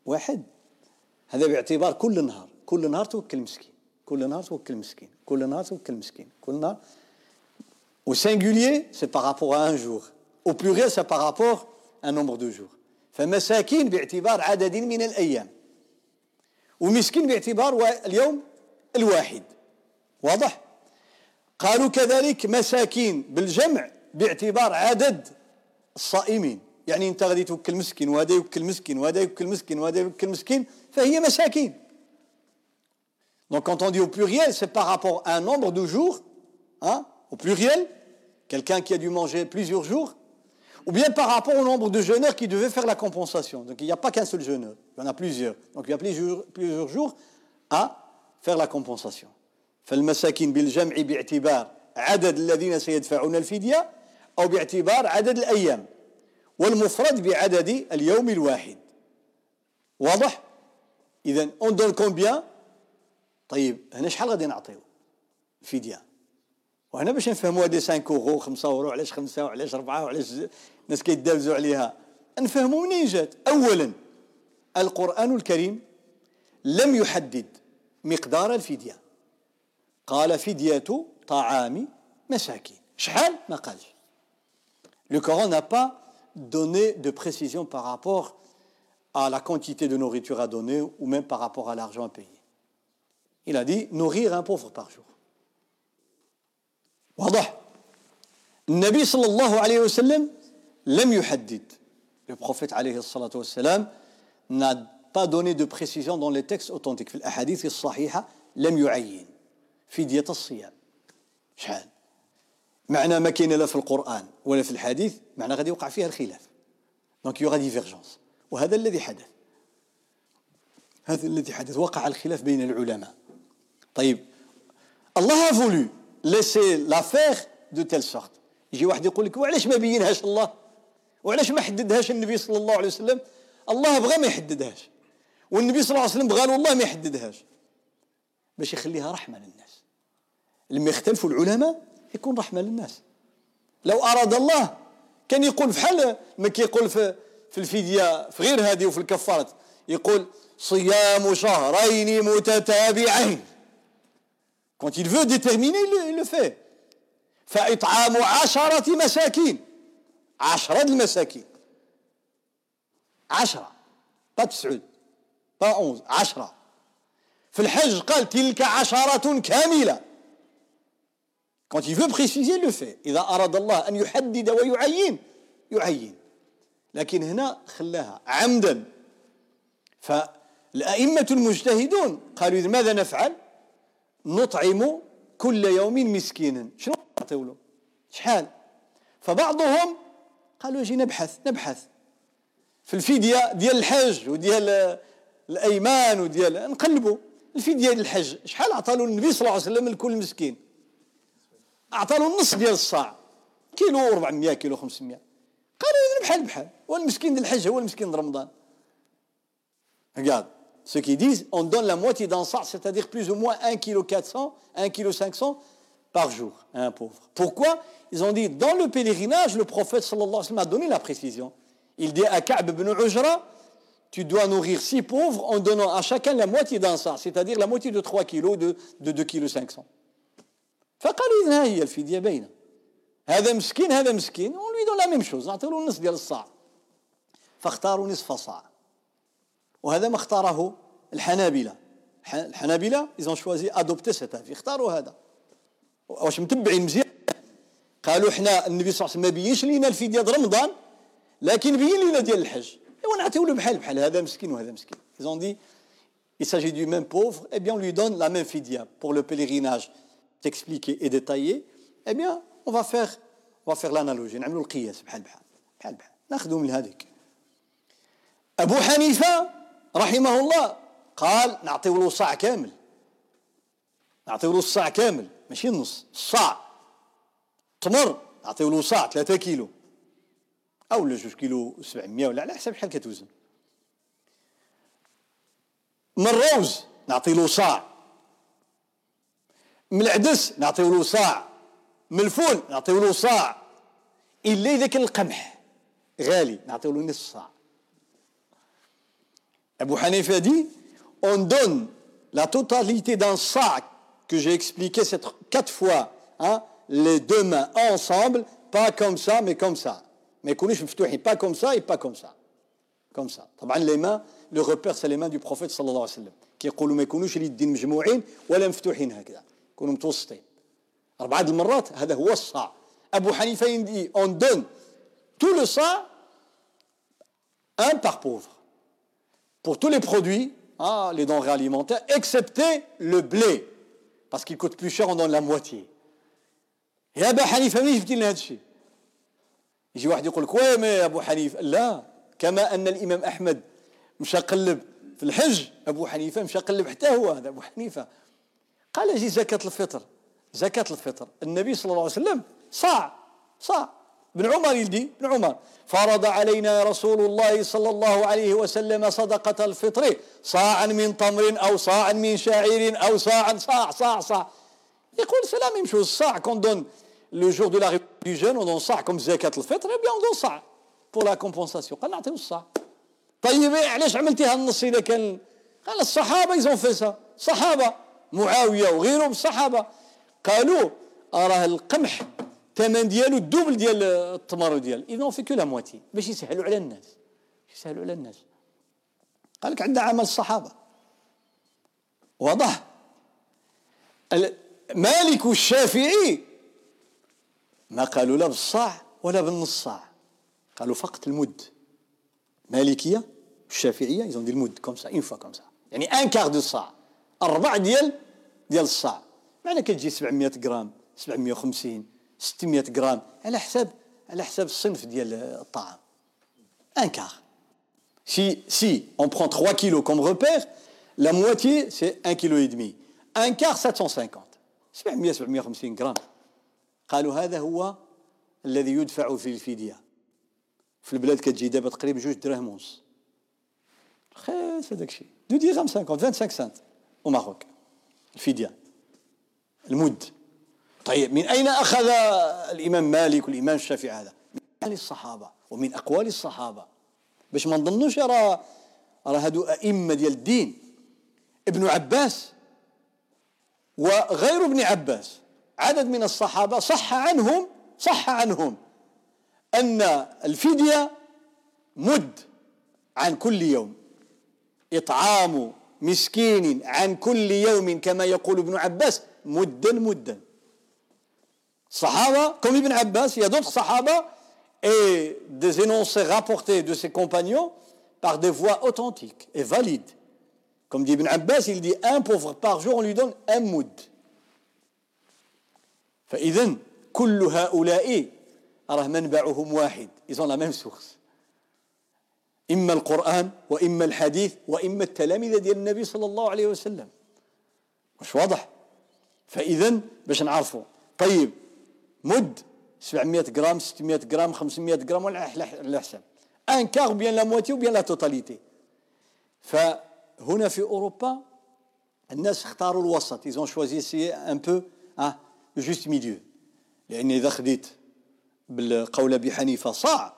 واحد. هذا باعتبار كل نهار كل نهار توكل مسكين كل نهار توكل مسكين كل نهار توكل مسكين كل نهار. Au singulier, c'est par rapport à un rapport à un nombre de jours. فمساكين باعتبار عدد من الأيام ومسكين باعتبار اليوم الواحد. واضح؟ قالوا كذلك مساكين بالجمع باعتبار عدد الصائمين. يعني أنت غادي توكل مسكين وهذا يوكل مسكين وهذا يوكل مسكين وهذا يوكل مسكين فهي مساكين. Donc quand on dit au pluriel, c'est par rapport à un nombre de jours, hein, au pluriel, quelqu'un qui a dû manger plusieurs jours, ou bien par rapport au nombre de jeûneurs qui devaient faire la compensation. Donc il n'y a pas qu'un seul jeûneur, il y en a plusieurs. Donc il y a plusieurs, jours à faire la compensation. فالمساكين بالجمع باعتبار عدد الذين سيدفعون الفدية أو باعتبار عدد الأيام والمفرد بعدد اليوم الواحد واضح؟ إذا اون دون كومبيان طيب هنا شحال غادي 5 5 5 ناس كيدابزوا عليها نفهموا منين جات اولا القران الكريم لم يحدد مقدار الفديه قال فديه طعام مساكين شحال ما قالش Le Coran n'a pas donné de précision par rapport à la quantité de nourriture à donner ou même par rapport à l'argent à payer. Il a dit nourrir un pauvre par jour. Wadah. Le Nabi sallallahu alayhi wa sallam لم يحدد. Le prophète عليه الصلاة والسلام n'a pas donné de précision dans les textes authentiques. في الأحاديث الصحيحة لم يعين. فدية الصيام. شحال معنى ما كاين لا في القرآن ولا في الحديث معنى غادي يوقع فيها الخلاف. donc il y aura divergence وهذا الذي حدث. هذا الذي حدث. وقع الخلاف بين العلماء. طيب الله a voulu laisser l'affaire de telle sorte يجي واحد يقول لك وعلاش ما بينهاش الله؟ وعلاش ما حددهاش النبي صلى الله عليه وسلم؟ الله بغى ما يحددهاش. والنبي صلى الله عليه وسلم بغى الله ما يحددهاش. باش يخليها رحمة للناس. لما يختلفوا العلماء يكون رحمة للناس. لو أراد الله كان يقول في حال ما كيقول في في الفدية في غير هذه وفي الكفارة. يقول صيام شهرين متتابعين. Il veut déterminer il le fait. فإطعام عشرة مساكين. عشرة المساكين عشرة با تسعود با أونز عشرة في الحج قال تلك عشرة كاملة Quand il veut préciser, le fait. إذا أراد الله أن يحدد ويعين يعين. لكن هنا خلاها عمدا. فالأئمة المجتهدون قالوا ماذا نفعل؟ نطعم كل يوم مسكينا. شنو نعطيو له؟ شحال؟ فبعضهم قالوا أجي نبحث نبحث. في الفدية ديال الحج وديال الأيمان وديال نقلبوا الفدية ديال الحج شحال عطالو النبي صلى الله عليه وسلم لكل مسكين عطالو النص ديال الصاع. كيلو 400 كيلو 500 قالوا بحال بحال والمسكين ديال الحج هو المسكين ديال رمضان. Regarde, ceux qui disent on donne la moitié d'un sac, c'est-à-dire plus ou moins 1 kg 400, 1 kg 500 par jour à un pauvre. Pourquoi? Ils ont dit, dans le pèlerinage, le prophète sallallahu alayhi wa sallam a donné la précision. Il dit à Ka'b ibn Ujra, tu dois nourrir six pauvres en donnant à chacun la moitié d'un ça, c'est-à-dire la moitié de 3 kilos de, de 2 kilos 500. فقال on lui donne la même chose. نعطي له النصف ديال الصاع فاختاروا نصف صاع وهذا ما اختاره الحنابلة الحنابلة ils ont choisi adopter cet avis. واش متبعين مزيان. قالوا إحنا النبي صلى الله عليه وسلم ما بينش لينا الفدية ديال رمضان لكن بين لينا ديال الحج. إيوا نعطيو له بحال بحال هذا مسكين وهذا مسكين. Ils ont dit il s'agit du même pauvre. Eh bien on lui donne la même fidia pour le pèlerinage expliqué et détaillé eh bien on va faire on va القياس بحال بحال بحال بحال ناخذوا من هذيك ابو حنيفه رحمه الله قال نعطيو له صاع كامل نعطيو له الصاع كامل ماشي النص الصاع تمر. نعطيو له صاع 3 كيلو. أو ولا 2 كيلو 700 ولا على حسب شحال كتوزن. من الروز نعطي له صاع من العدس نعطيو له صاع من الفول نعطيو له صاع إلا إذا كان القمح غالي نعطيو له نصف صاع أبو حنيفة دي on donne la totalité d'un sac que j'ai expliqué cette, quatre fois, hein, les deux mains ensemble, pas comme ça, mais comme ça. Mais pas comme ça et pas comme ça. Comme ça. Les mains, le repère, c'est les mains du prophète sallallahu alayhi wa sallam. Qui يقولوا ما يكونوش اليدين مجموعين ولا مفتوحين هكذا يكونوا متوسطين أربعة المرات هذا هو الصاع أبو حنيفة dit on donne tout le ça un par pauvre pour tous les produits hein, les denrées alimentaires excepté le blé parce qu'il coûte plus cher on donne la moitié. يا أبا حنيفة مين جبتي لنا هذا الشيء يجي واحد يقول لك وين يا أبو حنيفة لا كما أن الإمام أحمد مشى قلب في الحج أبو حنيفة مشى قلب حتى هو هذا أبو حنيفة قال أجي زكاة الفطر زكاة الفطر النبي صلى الله عليه وسلم صاع صاع بن عمر يلدي؟ بن عمر. فرض علينا رسول الله صلى الله عليه وسلم صدقة الفطر صاعا من تمر أو صاعا من شعير أو صاعا صاع صاع صاع. يقول c'est la même chose صاع qu'on donne le jour de la du jeûne on donne صاع. Comme زكاة الفطر eh bien on donne صاع. Pour la compensation. قال نعطيه الصاع. طيب علاش عملتيها النص إذا كان؟ قال الصحابة fait ça. صحابة معاوية وغيرهم الصحابه قالوا راه القمح الثمن ديالو الدوبل ديال التمر ديال. اذا في كو مواتي باش يسهلوا على الناس. يسهلوا على الناس. قال لك عندنا عمل الصحابة. واضح؟ مالك والشافعي ما قالوا لا بالصاع ولا بالنص صاع قالوا فقط المد. مالكية الشافعية ils ont dit المد comme ça une fois comme ça يعني un quart de صاع. أربع ديال ديال الصاع. معنى كتجي 700 غرام 750 600 غرام على حساب على حساب الصنف ديال الطعام. un quart si si on prend 3 kilos comme repère la moitié c'est 1 kilo et demi. Un quart 750 700 750 غرام قالوا هذا هو الذي يدفع في الفدية. في البلاد كتجي دابا تقريبا جوج دراهم ونص. رخيص هذاك الشيء. دو درهم 50 25 سنت. au Maroc الفدية. المد. طيب من أين أخذ الإمام مالك والإمام الشافعي هذا؟ من الصحابة ومن أقوال الصحابة. باش ما نظنوش راه راه هادو أئمة ديال الدين ابن عباس وغير ابن عباس. عدد من الصحابة صح عنهم صح عنهم أن الفدية مد عن كل يوم. إطعام مسكين عن كل يوم كما يقول ابن عباس مدا مدا. Sahaba, comme Ibn Abbas, il y a d'autres Sahaba et des énoncés rapportés de ses compagnons par des voix authentiques et valides. Comme dit Ibn Abbas, il dit un pauvre par jour, on lui donne un moud. ils ont la même source إما القرآن وإما الحديث وإما التلاميذ ديال النبي صلى الله عليه وسلم مش واضح فإذا باش نعرفوا طيب مد 700 غرام 600 غرام 500 غرام ولا على حسب un quart ou bien la moitié ou bien la totalité. فهنا في أوروبا الناس اختاروا الوسط. ils ont choisi c'est un peu آه juste milieu لأن إذا خديت بالقول ابي حنيفة صاع.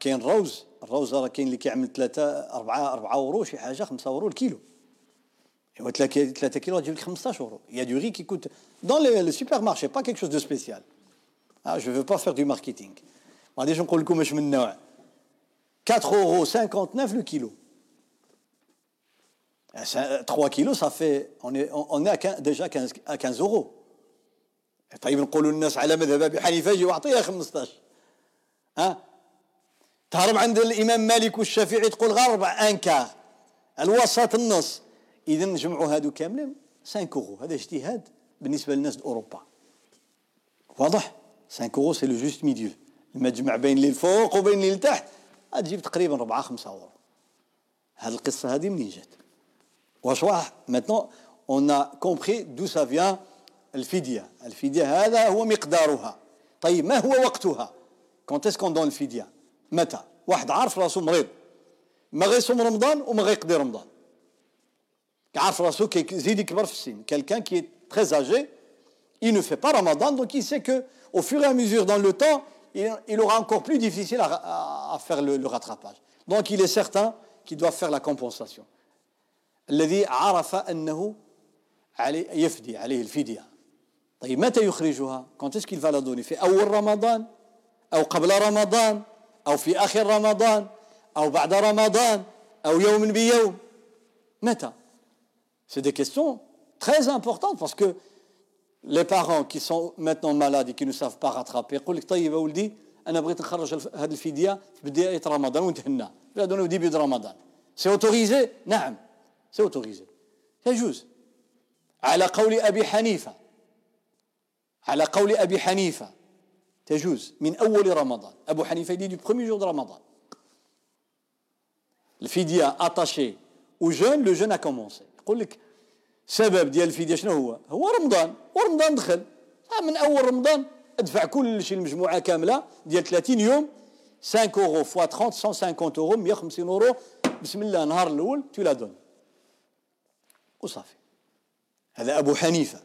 كاين الروز الروز راه كاين اللي كيعمل ثلاثة أربعة أربعة أورو شي حاجة خمسة أورو الكيلو. ايوا 3 كيلو تجيب لك 15 اورو il y a du riz qui coûte dans les supermarchés pas quelque chose de spécial آه je veux pas faire de marketing ما غاديش نقول لكم واش من نوع 4 اورو 59 le kilo 3 كيلو ça fait on est on est à déjà 15 à 15 euros. طيب نقولوا الناس على مذهب ابي حنيفه يجي واعطيها 15 ها تهرب عند الامام مالك والشافعي تقول غير ربع un quart الوسط النص اذا نجمعوا هادو كاملين 5 اورو هذا اجتهاد بالنسبة للناس اوروبا واضح؟ 5 اورو c'est le juste milieu لما تجمع بين اللي الفوق وبين اللي لتحت. تجيب تقريبا 4 5 اورو هذه القصة هذه منين جات؟ واش واحد maintenant on a compris d'où vient الفدية. الفدية هذا هو مقدارها. طيب ما هو وقتها؟ quand est-ce qu'on donne الفدية؟ متى؟ واحد عارف راسو مريض. ما غيصوم رمضان وما غيقضي رمضان. Car il faut savoir que Zidik Murphy, quelqu'un qui est très âgé, il ne fait pas Ramadan, donc il sait que au fur et à mesure dans le temps, il aura encore plus difficile à faire le rattrapage. Donc il est certain qu'il doit faire la compensation. Elle dit, Arafah Ennahu, allez, il fédia. Il dit, mettez-vous, quand est-ce qu'il va la donner? Il dit, aur Ramadan, aur Kabla Ramadan, aur Fiacher Ramadan, aur Bada Ramadan, aur Yomun Biyo. Mettez-vous. C'est des questions très importantes parce que les parents qui sont maintenant malades et qui ne savent pas rattraper يقول لك طيب اولدي أنا بغيت نخرج هذه الفديه في بدايه رمضان ونتهنى لا دون ديبي دو رمضان سي اوتوريزي نعم سي اوتوريزي يجوز على قول ابي حنيفه على قول ابي حنيفه تجوز من اول رمضان ابو حنيفه il dit du premier jour de رمضان الفديه attachée au jeûne le jeûne a commencé يقول لك سبب ديال الفدية شنو هو؟ هو رمضان ورمضان دخل. من أول رمضان أدفع كل شيء المجموعة كاملة ديال 30 يوم 5 اورو fois 30 150 اورو 150 اورو بسم الله النهار الأول tu la donnes وصافي هذا أبو حنيفة.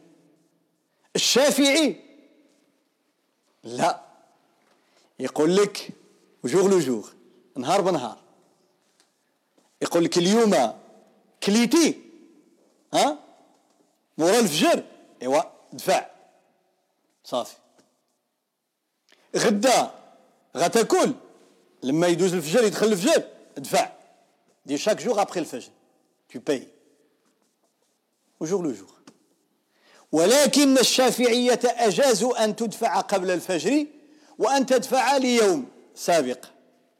الشافعي. لا. يقول لك jour le jour نهار بنهار. يقول لك اليوم كليتي. ها مورا الفجر ايوا دفع صافي غدا غتاكل لما يدوز الفجر يدخل الفجر دفع دي شاك جور ابخي الفجر tu payes. Au jour le jour. ولكن الشافعية أجازوا أن تدفع قبل الفجر وأن تدفع ليوم سابق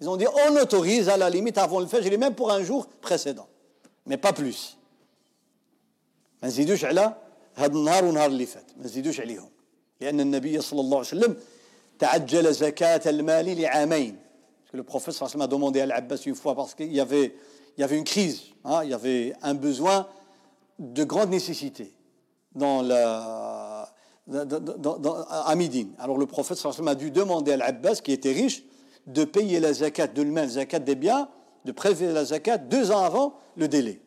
Ils ont dit on autorise à la limite avant le fajr, même pour un jour précédent, mais pas plus. ما نزيدوش على هذا النهار ونهار اللي فات ما نزيدوش عليهم لأن le prophète a demandé à l'Abbas une fois parce qu'il y avait, il y une crise, hein, il y avait un besoin de grande nécessité à Amidine. Alors le prophète Srâmsa a dû demander à l'Abbas, qui était riche, de payer l'Azakat, de le mettre, zakat des biens, de prélever la zakat deux ans avant le délai.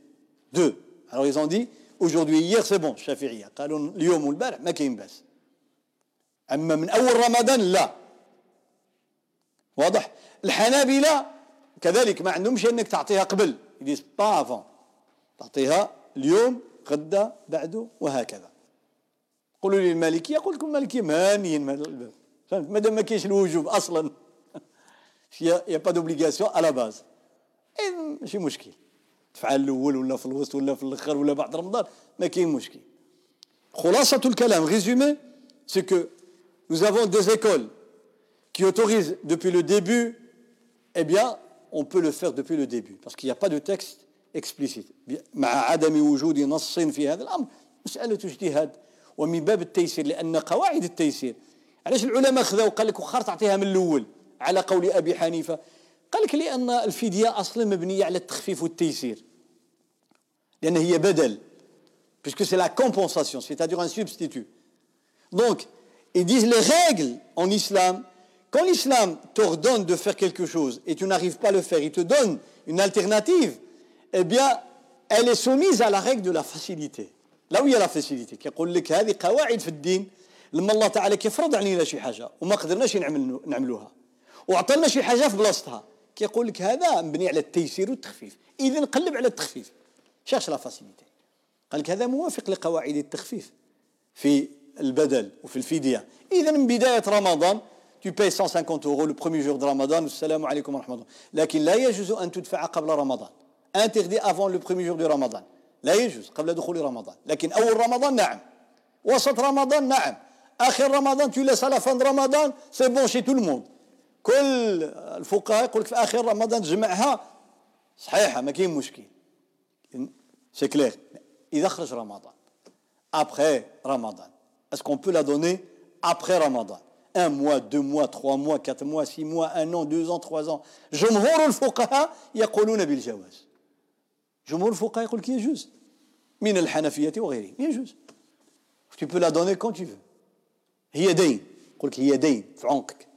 Deux. Alors ils ont dit, aujourd'hui hier c'est bon الشافعيه قالوا اليوم والبارح ما كاين باس اما من اول رمضان لا واضح الحنابلة كذلك ما عندهمش إنك تعطيها قبل. ils disent pas avant تعطيها اليوم غدا بعده وهكذا. قولوا لي المالكية قلت لكم المالكية مانيين الباب فهمت؟ ما كاينش الوجوب أصلا. il y a pas d'obligation à la base ماشي مشكل. تفعل الأول ولا في الوسط ولا في الآخر ولا بعد رمضان ما كاين مشكل. خلاصة الكلام résumé c'est que nous avons des écoles qui autorisent depuis le début, eh bien, on peut le faire depuis le début, parce qu'il n'y a pas de texte explicite. مع عدم وجود نص في هذا الأمر مسألة اجتهاد. ومن باب التيسير لأن قواعد التيسير. علاش العلماء خذوا قال لك وخر تعطيها من الأول؟ على قول أبي حنيفة قال لك لأن الفدية أصلا مبنية على التخفيف والتيسير لأن هي بدل puisque c'est la compensation, c'est-à-dire un substitut. Donc, ils disent les règles en islam, quand l'islam t'ordonne de faire quelque chose et tu n'arrives pas à le faire, il te donne une alternative, eh bien, elle est soumise à la règle de la facilité. Là où il y a la facilité, qui يقول لك هذه قواعد في الدين لما الله تعالى كيف فرض علينا شي حاجه وما قدرناش نعملوها وعطلنا شي حاجه في بلاصتها كيقول لك هذا مبني على التيسير والتخفيف. اذا نقلب على التخفيف. شاش لا فاسيليتي؟ قال لك هذا موافق لقواعد التخفيف في البدل وفي الفدية. إذا من بداية رمضان tu payes 150 euros le premier jour de Ramadan والسلام عليكم ورحمة الله لكن لا يجوز أن تدفع قبل رمضان interdit avant le premier jour de Ramadan. لا يجوز قبل دخول رمضان لكن أول رمضان نعم وسط رمضان نعم آخر رمضان tu laisses à la fin de Ramadan c'est bon chez tout le monde. كل الفقهاء يقول لك في آخر رمضان تجمعها صحيحة ما كاين مشكل c'est clair إذا خرج رمضان après Ramadan Est-ce qu'on peut la donner après Ramadan Un mois, deux mois, trois mois, quatre mois, six mois, un an, deux ans, trois ans. جمهور الفقهاء يقولون بالجواز. جمهور الفقهاء يقول qu'il يجوز. من الحنفية وغيرهم يجوز. Tu peux la donner quand tu veux. هي دين. يقول لك هي دين في عنقك.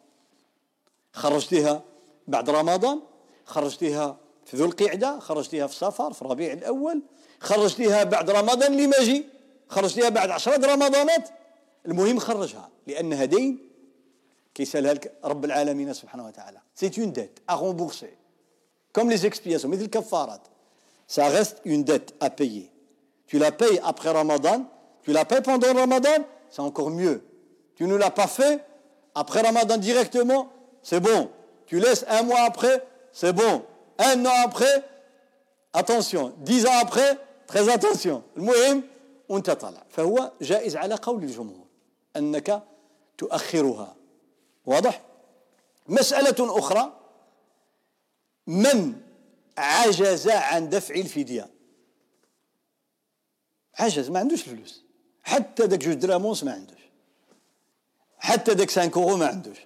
خرجتها بعد رمضان خرجتها في ذو القعدة خرجتها في صفر في ربيع الأول خرجتها بعد رمضان لماجي خرجتها بعد عشرة رمضانات. المهم خرجها لأنها دين كيسالها لك رب العالمين سبحانه وتعالى. سي اون ديت ا رومبورسي كوم لي زيكسبياسيون مثل الكفارات ça reste une dette à payer. Tu la payes après Ramadan. Tu la payes pendant Ramadan. C'est encore mieux. Tu ne l'as pas fait après Ramadan directement. C'est bon. Tu laisses un mois après c'est bon. Un an après attention. Dix ans après très attention. المهم وانت طالع فهو جائز على قول الجمهور أنك تؤخرها واضح مسألة أخرى من عجز عن دفع الفدية عجز ما عندوش فلوس حتى داك جوج درامونس ما عندوش حتى داك 5 اورو ما عندوش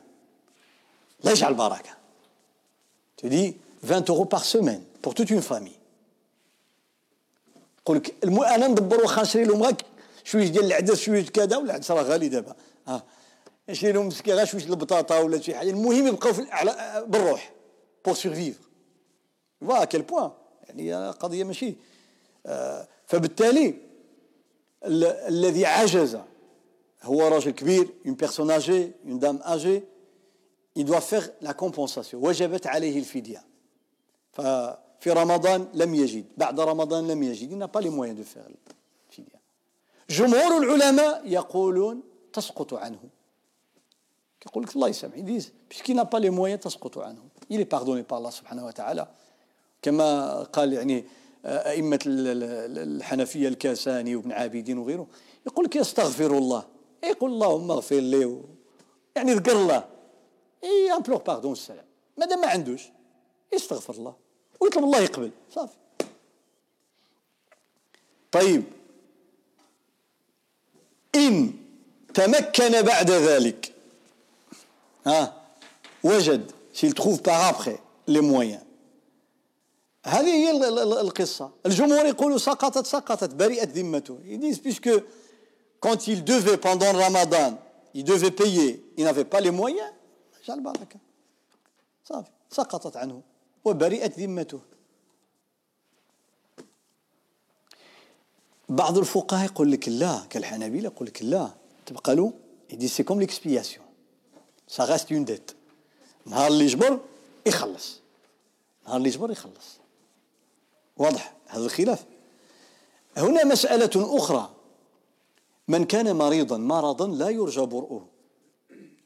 الله يجعل بركه tu dis 20 euros par semaine pour toute une famille. يقول لك أنا ندبر واخا نشري لهم غير شوية ديال العدس شوية كذا والعدس راه غالي دابا آه نشري لهم مسكين غير شوية البطاطا ولا شي حاجة المهم يبقاو في بالروح pour survivre vois quel point يعني قضيه ماشي آه فبالتالي الذي عجز هو راجل كبير une personne âgée une dame âgée il doit faire la compensation. وجبت عليه الفدية. ف في رمضان لم يجد. بعد رمضان لم يجد. Il n'a pas les moyens de الفدية. جمهور العلماء يقولون تسقط عنه. يقول لك الله يسامح ils puisqu'il n'a pas les moyens تسقط عنه. Il est pardonné par سبحانه وتعالى. كما قال يعني أئمة الحنفية الكاساني وابن عابدين وغيره يقول لك يستغفر الله. يقول اللهم اغفر لي يعني ذكر الله. إي أمبلور باردون السلام. مادام ما عندوش يستغفر الله. ويطلب الله يقبل صافي. طيب. إن تمكن بعد ذلك ها وجد s'il trouve par après les moyens. هذه هي القصة. الجمهور يقول سقطت سقطت برئت ذمته. Ils disent puisque quand il devait pendant le ramadan il devait payer il n'avait pas les moyens جعل البركة. صافي سقطت عنه وبرئت ذمته. بعض الفقهاء يقول لك لا كالحنابلة يقول لك لا. تبقى له il dit c'est comme l'expiation ça reste une dette. نهار اللي يجبر يخلص. نهار اللي يجبر يخلص. واضح هذا الخلاف؟ هنا مسألة أخرى. من كان مريضا مرضا لا يرجى برؤه.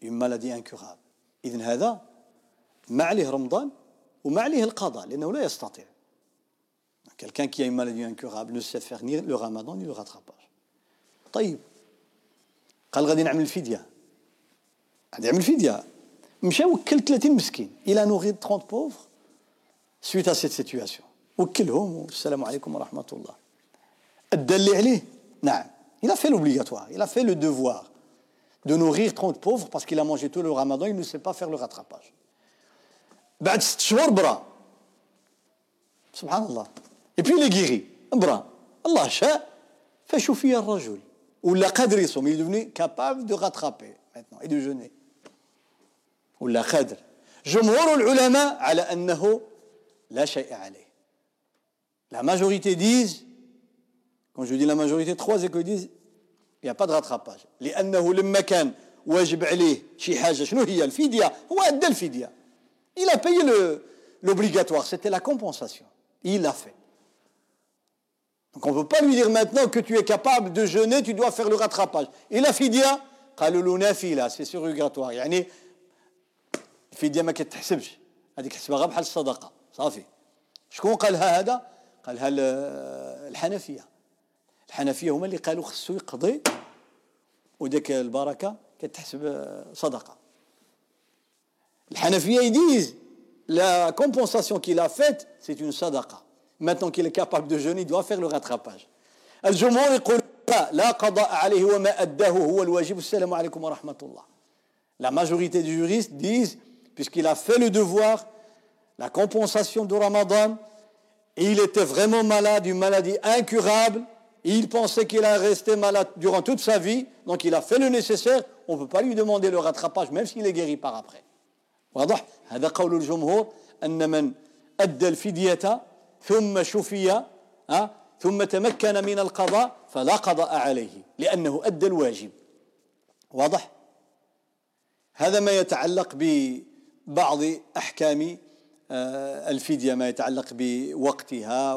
Une maladie incurable. إذن هذا ما عليه رمضان وما عليه القضاء لأنه لا يستطيع. Quelqu'un qui a une maladie incurable ne sait faire ni le ramadan ni le rattrapage. طيب. قال غادي نعمل الفدية. غادي نعمل الفدية. مشى وكل 30 مسكين. إلى نوغي 30 بوفر suite à cette situation. وكلهم والسلام عليكم ورحمة الله. أدى اللي عليه؟ نعم. Il a fait l'obligatoire. Il a fait le devoir. de nourrir 30 pauvres parce qu'il a mangé tout le ramadan, il ne sait pas faire le rattrapage. Ben, Subhanallah. Et puis il est guéri. Allah fait chauffer un rajoul. Ou la il est devenu capable de rattraper maintenant et de jeûner. Ou la qadr. جمهور العلماء على أنه لا شيء عليه. La majorité disent, quand je dis la majorité, trois écoles disent pas de rattrapage لأنه لما كان واجب عليه شي حاجة شنو هي الفدية هو أدى الفدية il a payé l'obligatoire c'était la compensation il l'a fait donc on ne peut pas lui dire maintenant que tu es capable de jeûner tu dois faire le rattrapage et la نافلة c'est surrogatoire يعني الفدية ما كتحسبش هذيك حسبها غير بحال الصدقة صافي شكون قالها هذا قالها الحنفية الحنفيه هما اللي قالوا la compensation qu'il a faite, c'est une sadaqa. Maintenant qu'il est capable de jeûner, il doit faire le rattrapage. La majorité des juristes disent, puisqu'il a fait le devoir, la compensation de Ramadan, et il était vraiment malade, une maladie incurable, il pensait qu'il allait rester malade durant toute sa vie, donc il a fait le nécessaire. On ne peut pas lui demander le rattrapage, même s'il est guéri par après. ثم تمكن من القضاء فلا قضاء عليه لأنه أدى الواجب واضح هذا ما يتعلق ببعض أحكام الفدية ما يتعلق بوقتها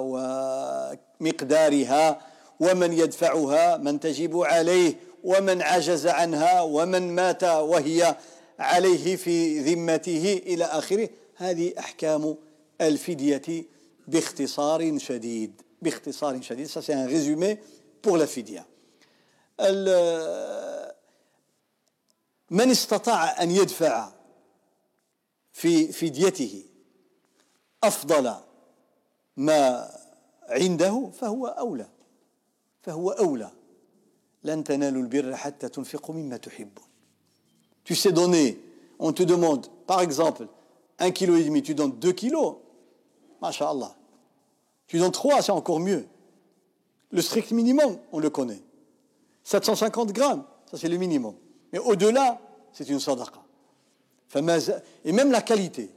ومقدارها ومن يدفعها من تجب عليه ومن عجز عنها ومن مات وهي عليه في ذمته إلى آخره. هذه أحكام الفدية باختصار شديد باختصار شديد. Ça c'est un résumé la fidya. من استطاع أن يدفع في فديته أفضل ما عنده فهو أولى. Tu sais donner, on te demande, par exemple, un kilo et demi, tu donnes deux kilos, mashallah. Tu donnes trois, c'est encore mieux. Le strict minimum, on le connaît. 750 grammes, ça c'est le minimum. Mais au-delà, c'est une sadaqa. Et même la qualité.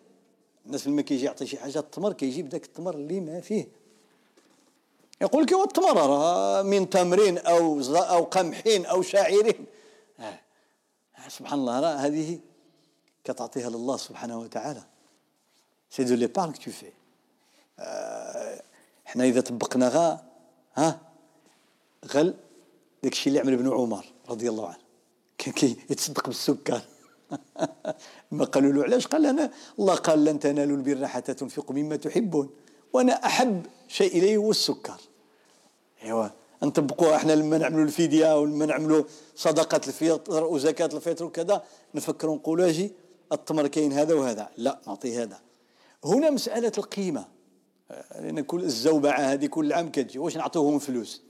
يقول لك التمر من تمرين أو أو قمحين أو شعيرين. آه. سبحان الله هذه كتعطيها لله سبحانه وتعالى. c'est de l'épargne qu'on fait إحنا إذا طبقناها ها غل داك الشيء اللي عمل ابن عمر رضي الله عنه. كان كي يتصدق بالسكر. ما قالوا له علاش؟ قال أنا الله قال لن تنالوا البر حتى تنفقوا مما تحبون. وأنا أحب شيء الي هو السكر. ايوا نطبقوها إحنا لما نعملوا الفديه ولما نعملوا صدقة الفطر وزكاه الفطر وكذا نفكروا نقولوا أجي التمر كاين هذا وهذا. لا نعطي هذا. هنا مسألة القيمة. لأن كل الزوبعة هذه كل عام كتجي واش نعطوهم فلوس؟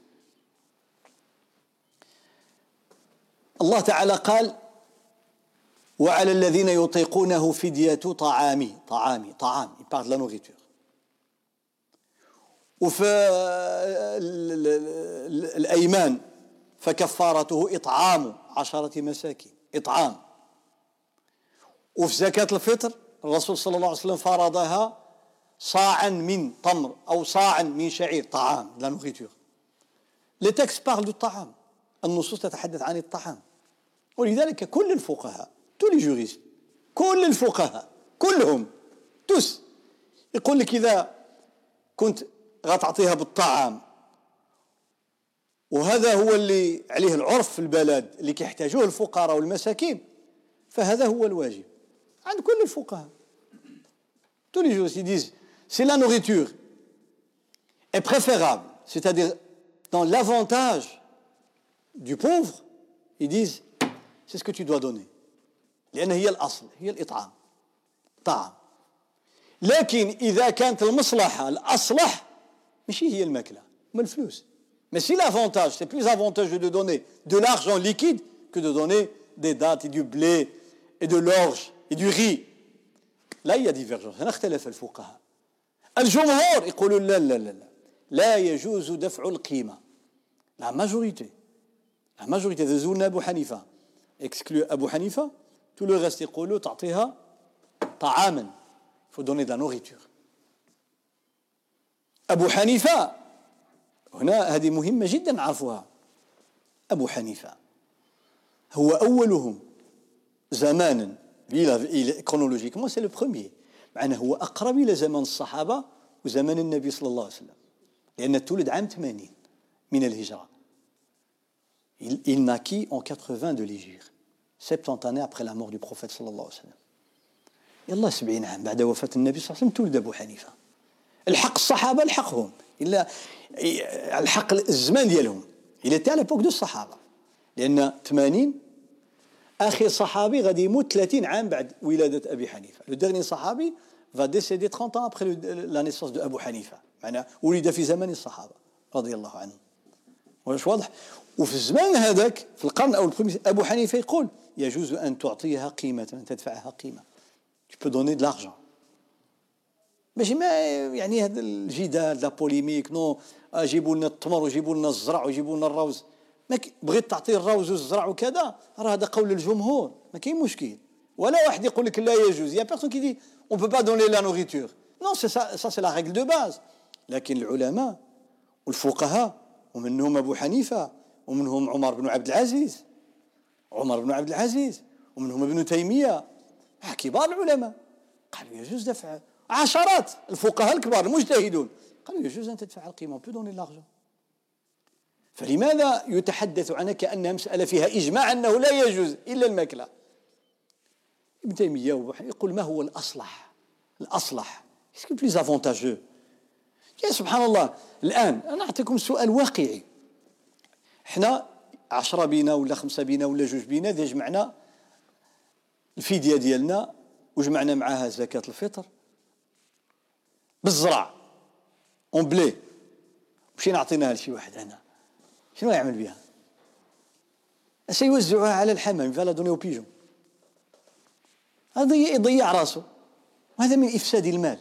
الله تعالى قال وعلى الذين يطيقونه فدية طعام طعام طعام. Il parle de وفي الأيمان فكفارته إطعام عشرة مساكين إطعام. وفي زكاة الفطر الرسول صلى الله عليه وسلم فرضها صاعا من تمر أو صاعا من شعير طعام لا نوغيتور les textes parlent de الطعام النصوص تتحدث عن الطعام. ولذلك كل الفقهاء les juristes كل الفقهاء كلهم tous يقول لك إذا كنت غتعطيها بالطعام. وهذا هو اللي عليه العرف في البلد اللي كيحتاجوه الفقراء والمساكين. فهذا هو الواجب. عند كل الفقهاء. Tous les juristes ils disent c'est la nourriture est préférable. C'est-à-dire dans l'avantage du pauvre ils disent c'est ce que tu dois donner. لأن هي الأصل هي الإطعام. طعام. لكن إذا كانت المصلحة الأصلح ماشي هي الماكلة ما الفلوس Mais si l'avantage, c'est plus avantageux de donner de l'argent liquide que de donner des dattes et du blé et de l'orge et du riz. Là, il y a divergence. هنا اختلف الفقهاء. الجمهور يقولون لا لا لا لا لا يجوز دفع القيمة. La majorité. La majorité de زولنا أبو حنيفة. Exclu أبو حنيفة. Tout le reste يقولوا تعطيها طعاما. Il faut donner de la nourriture. أبو حنيفة. هنا هذه مهمة جدا نعرفوها أبو حنيفة. هو أولهم زمانا chronologiquement c'est le premier معناه هو أقرب إلى زمن الصحابة وزمن النبي صلى الله عليه وسلم. لأن تولد عام 80 من الهجرة. Il, naquit en 80 de l'Hégire, 70 années après la mort du prophète صلى الله عليه وسلم. يلا 70 عام بعد وفاة النبي صلى الله عليه وسلم تولد أبو حنيفة. الحق الصحابة الحقهم إلا الحق الزمان ديالهم. إلا تاع لابوك دو الصحابة. لأن 80 آخر صحابي غادي يموت 30 عام بعد ولادة أبي حنيفة. لو ديرني صحابي va décéder 30 ans après la naissance de Abu Hanifa. معناه ولد في زمن الصحابة. رضي الله عنهم واش واضح؟ وفي الزمان هذاك في القرن أو الخامس أبو حنيفة يقول يجوز أن تعطيها قيمة أن تدفعها قيمة. Tu peux donner de l'argent. ماشي ما يعني هذا الجدال la polémique non جيبوا لنا التمر وجيبوا لنا الزرع وجيبوا لنا الروز. ما بغيت تعطي الروز والزرع وكذا راه هذا قول الجمهور ما كاين مشكل. ولا واحد يقول لك لا يجوز. y a personne qui dit on peut pas donner la nourriture non c'est ça c'est la règle de base لكن العلماء والفقهاء ومنهم أبو حنيفة ومنهم عمر بن عبد العزيز. عمر بن عبد العزيز ومنهم ابن تيمية. كبار العلماء. قالوا يجوز دفع عشرات الفقهاء الكبار المجتهدون. قالوا يجوز أن تدفع القيمة peut donner l'argent فلماذا يتحدث عنها كأنها مسألة فيها إجماع أنه لا يجوز إلا الماكلة؟ ابن تيمية يقول ما هو الأصلح؟ الأصلح. est-ce que plus avantageux يا سبحان الله الآن أنا أعطيكم سؤال واقعي. إحنا عشرة بينا ولا خمسة بينا ولا جوج بينا إذا جمعنا الفدية ديالنا وجمعنا معاها زكاة الفطر بالزرع. en blé مشينا عطيناها لشي واحد هنا. شنو يعمل بها؟ سيوزعها على الحمام va la donner aux pigeons. هذا يضيع راسه وهذا من إفساد المال.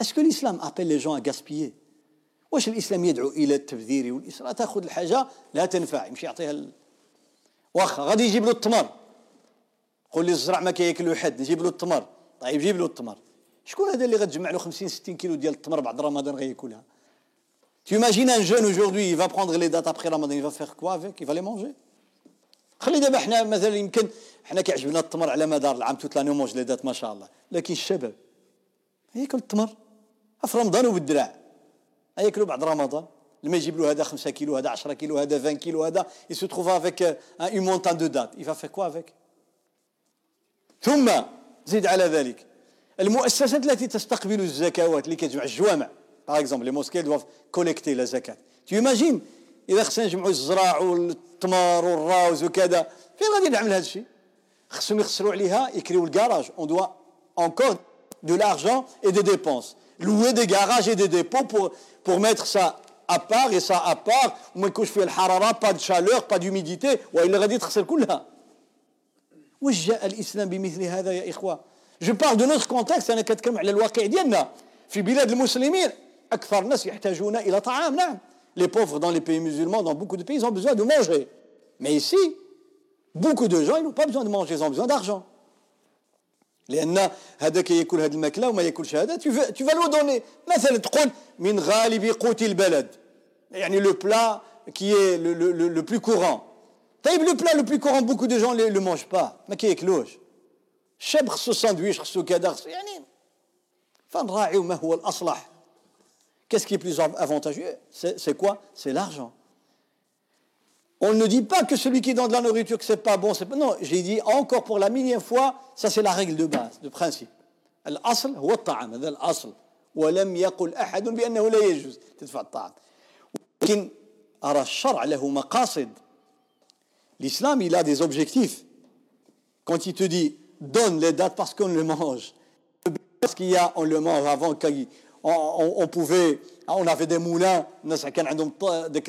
est-ce que الإسلام appelle les gens à gaspiller واش الإسلام يدعو إلى التبذير والإسراف؟ تأخذ الحاجة لا تنفع. يمشي يعطيها ال... واخا غادي يجيب له التمر. قول لي الزرع ما كياكلو حد نجيب له التمر. طيب جيب له التمر. شكون هذا اللي غتجمع له 50 60 كيلو ديال التمر بعد رمضان غياكلها؟ Imagines un jeune aujourd'hui, il va prendre les dates après Ramadan, il va faire quoi avec? Il va les manger? خلي دابا حنا مثلا يمكن حنا كيعجبنا التمر على مدار العام توت لاني موج لي دات ما شاء الله لكن الشباب ياكل التمر في رمضان وبالدراع ياكلوا بعد رمضان لما يجيب له هذا 5 كيلو هذا 10 كيلو هذا 20 كيلو هذا trouve avec une montagne de dattes il va faire quoi avec? ثم زيد على ذلك المؤسسات التي تستقبل الزكوات اللي كتجمع الجوامع. par exemple les mosquées doivent collecter la زكاة tu imagines إذا خصنا نجمعوا الزرع والتمر والروز وكذا فين غادي نعمل هذا الشيء؟ خصهم يخسروا عليها يكريو الكراج. on doit encore de l'argent et des dépenses. Louer des garages et des dépôts pour pour mettre ça à part et ça à part. وما يكونش فيه الحراره pas de chaleur pas d'humidité والا غادي تخسر كلها واش جاء الاسلام بمثل هذا يا اخوه جو بارل دو نوتر كونتكست انا كنتكلم على الواقع ديالنا. في بلاد المسلمين اكثر الناس يحتاجون الى طعام les pauvres dans les pays musulmans dans beaucoup de pays ils ont besoin de manger. Mais ici beaucoup de gens ils n'ont pas besoin de manger ils ont besoin d'argent. لان هذا هذه الماكله وما ياكلش هذا tu vas lui donner. مثلا تقول من غالب قوت البلد. يعني le plat qui est le, plus courant. le plat le plus courant beaucoup de gens ne le mangent pas. ما كياكلوش شاب خصو ساندويش خصو كذا خصو يعني. فنراعيو ما هو الاصلح Qu'est-ce qui est plus avantageux? C'est quoi? C'est l'argent. On ne dit pas que celui qui donne de la nourriture, que c'est pas bon. Non, j'ai dit encore pour la millième fois, ça c'est la règle de base, de principe. l'islam il a des objectifs. Quand il te dit donne les dates parce qu'on le mange. Parce qu'il y a, on le mange avant qu'il... On, pouvait, ah, on avait des moulins, nous avons des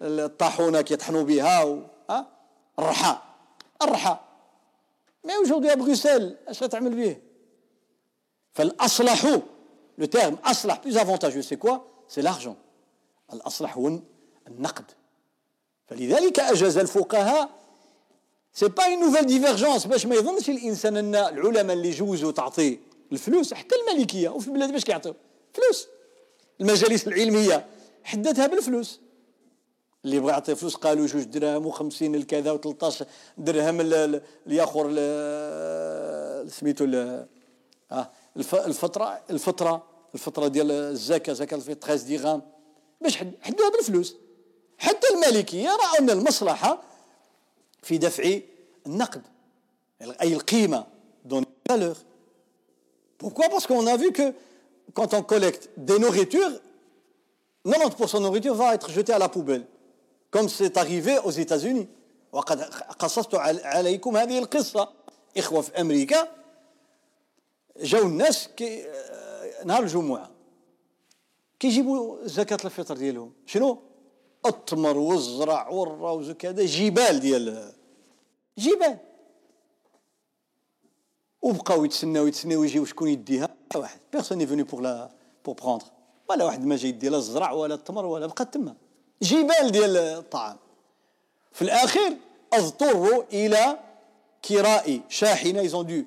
le qui est en Obiha, ou hein? Raha. Raha. Mais aujourd'hui à Bruxelles, est-ce que tu as le aslahu, le terme aslah, plus avantageux, c'est quoi? C'est l'argent. Al aslahoun, le naqd. Fait l'idée, il y a un jazel foukaha. c'est pas une nouvelle divergence باش ما يظنش الانسان ان العلماء اللي جوزوا تعطي الفلوس حتى الملكيه وفي البلاد باش كيعطيو فلوس المجالس العلميه حددها بالفلوس اللي بغى يعطي فلوس قالوا جوج دراهم و50 الكذا و13 درهم الآخر سميتو الفترة الفترة الفترة ديال الزكاه زكاه الفطر 13 درهم باش حدوها بالفلوس حتى المالكيه راوا ان المصلحه في دفع النقد أي القيمة دون فالور Pourquoi Parce qu'on a vu que quand on collecte des nourritures, 90% de nourriture va être jetée à la poubelle, comme c'est arrivé aux États-Unis. وقد قصصت عليكم هذه القصة إخوة في أمريكا جاو الناس كي نهار الجمعة كيجيبوا زكاة الفطر ديالهم شنو؟ التمر والزرع والروز وكذا جبال ديال جبال. وبقاو يتسناو يتسناو يجيو شكون يديها؟ واحد. personne venait pour la pour prendre ولا واحد ما جاي يدي لا الزرع ولا التمر ولا بقى تما. جبال ديال الطعام. في الاخير أضطروا إلى كراء شاحنة. ils ont dû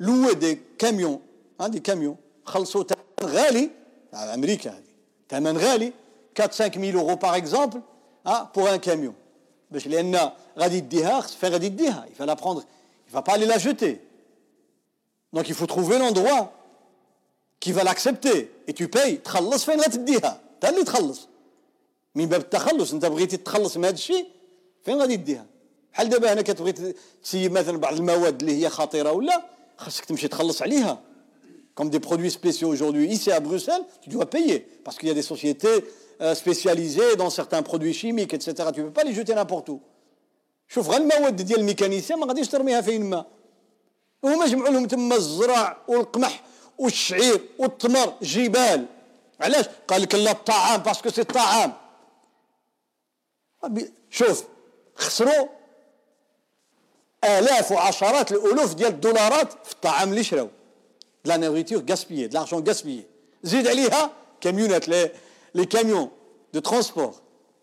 louer des camions des camions خلصوا ثمن غالي. أمريكا هذه. ثمن غالي. 4 5 mille euros par exemple pour un camion باش لأن غادي يديها فين غادي يديها. Il va la prendre. Il va pas aller la jeter. Donc il faut trouver l'endroit qui va l'accepter. Et tu payes. تخلص فين غتديها؟ انت اللي تخلص. من باب التخلص. انت بغيتي تخلص من هذا الشيء فين غادي تديها بحال دابا هنا كتبغي تسيب مثلا بعض المواد اللي هي خطيرة ولا؟ خاصك تمشي تخلص عليها. Comme des produits spéciaux aujourd'hui ici à Bruxelles tu dois payer. Parce qu'il y a des sociétés euh, spécialisées dans certains produits chimiques etc tu peux pas les jeter n'importe où. شوف غير المواد ديال الميكانيسيان ما غاديش ترميها فين ما هما جمعوا لهم تما الزرع والقمح والشعير والتمر جبال علاش قال لك لا الطعام parce que c'est الطعام شوف خسروا الاف وعشرات الالوف ديال الدولارات في الطعام اللي شراو la nourriture gaspillée l'argent gaspillé زيد عليها كاميونات les camions de transport.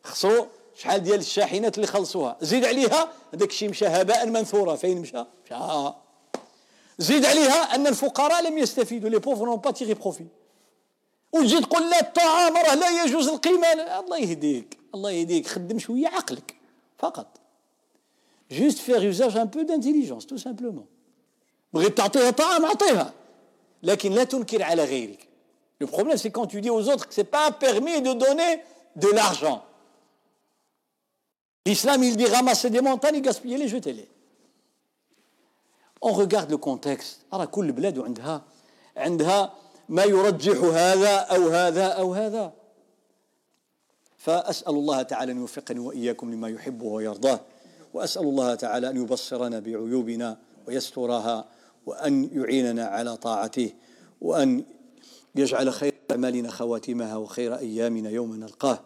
خسروا شحال ديال الشاحنات اللي خلصوها. زيد عليها هذاك الشيء مشى هباء منثورا. فين مشى؟ مشى. زيد عليها أن الفقراء لم يستفيدوا. les pauvres n'ont pas tiré profit وتجي تقول لا الطعام راه لا يجوز القيمة. الله يهديك. الله يهديك. خدم شوية عقلك. فقط. juste faire usage un peu d'intelligence tout simplement بغيت تعطيها طعام اعطيها لكن لا تنكر على غيرك. Le problème, c'est quand tu dis aux autres que ce n'est pas permis de donner de l'argent. L'islam, il dit ramasser des montagnes, gaspillez-les, jetez-les. On regarde le contexte. Alors, كل بلاد عندها عندها ما يرجح هذا أو هذا أو هذا. فأسأل الله تعالى أن يوفقني وإياكم لما يحبه ويرضاه وأسأل الله تعالى أن يبصرنا بعيوبنا ويسترها وأن يعيننا على طاعته وأن يجعل خير أعمالنا خواتمها وخير أيامنا يوم نلقاه.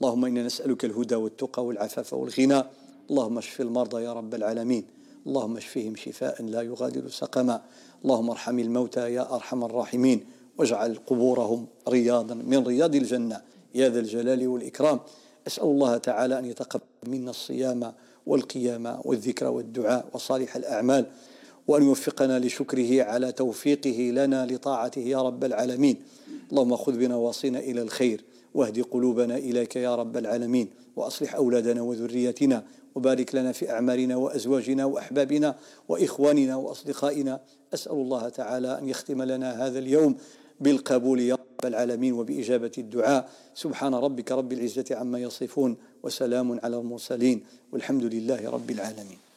اللهم إنا نسألك الهدى والتقى والعفاف والغنى. اللهم اشف المرضى يا رب العالمين. اللهم اشفهم شفاء لا يغادر سقما. اللهم ارحم الموتى يا أرحم الراحمين. واجعل قبورهم رياضا من رياض الجنة. يا ذا الجلال والإكرام. أسأل الله تعالى أن يتقبل منا الصيام والقيام والذكر والدعاء وصالح الأعمال. وأن يوفقنا لشكره على توفيقه لنا لطاعته يا رب العالمين. اللهم خذ بنواصينا إلى الخير واهد قلوبنا إليك يا رب العالمين وأصلح أولادنا وذريتنا وبارك لنا في أعمالنا وأزواجنا وأحبابنا وإخواننا وأصدقائنا. أسأل الله تعالى أن يختم لنا هذا اليوم بالقبول يا رب العالمين وبإجابة الدعاء. سبحان ربك رب العزة عما يصفون وسلام على المرسلين والحمد لله رب العالمين.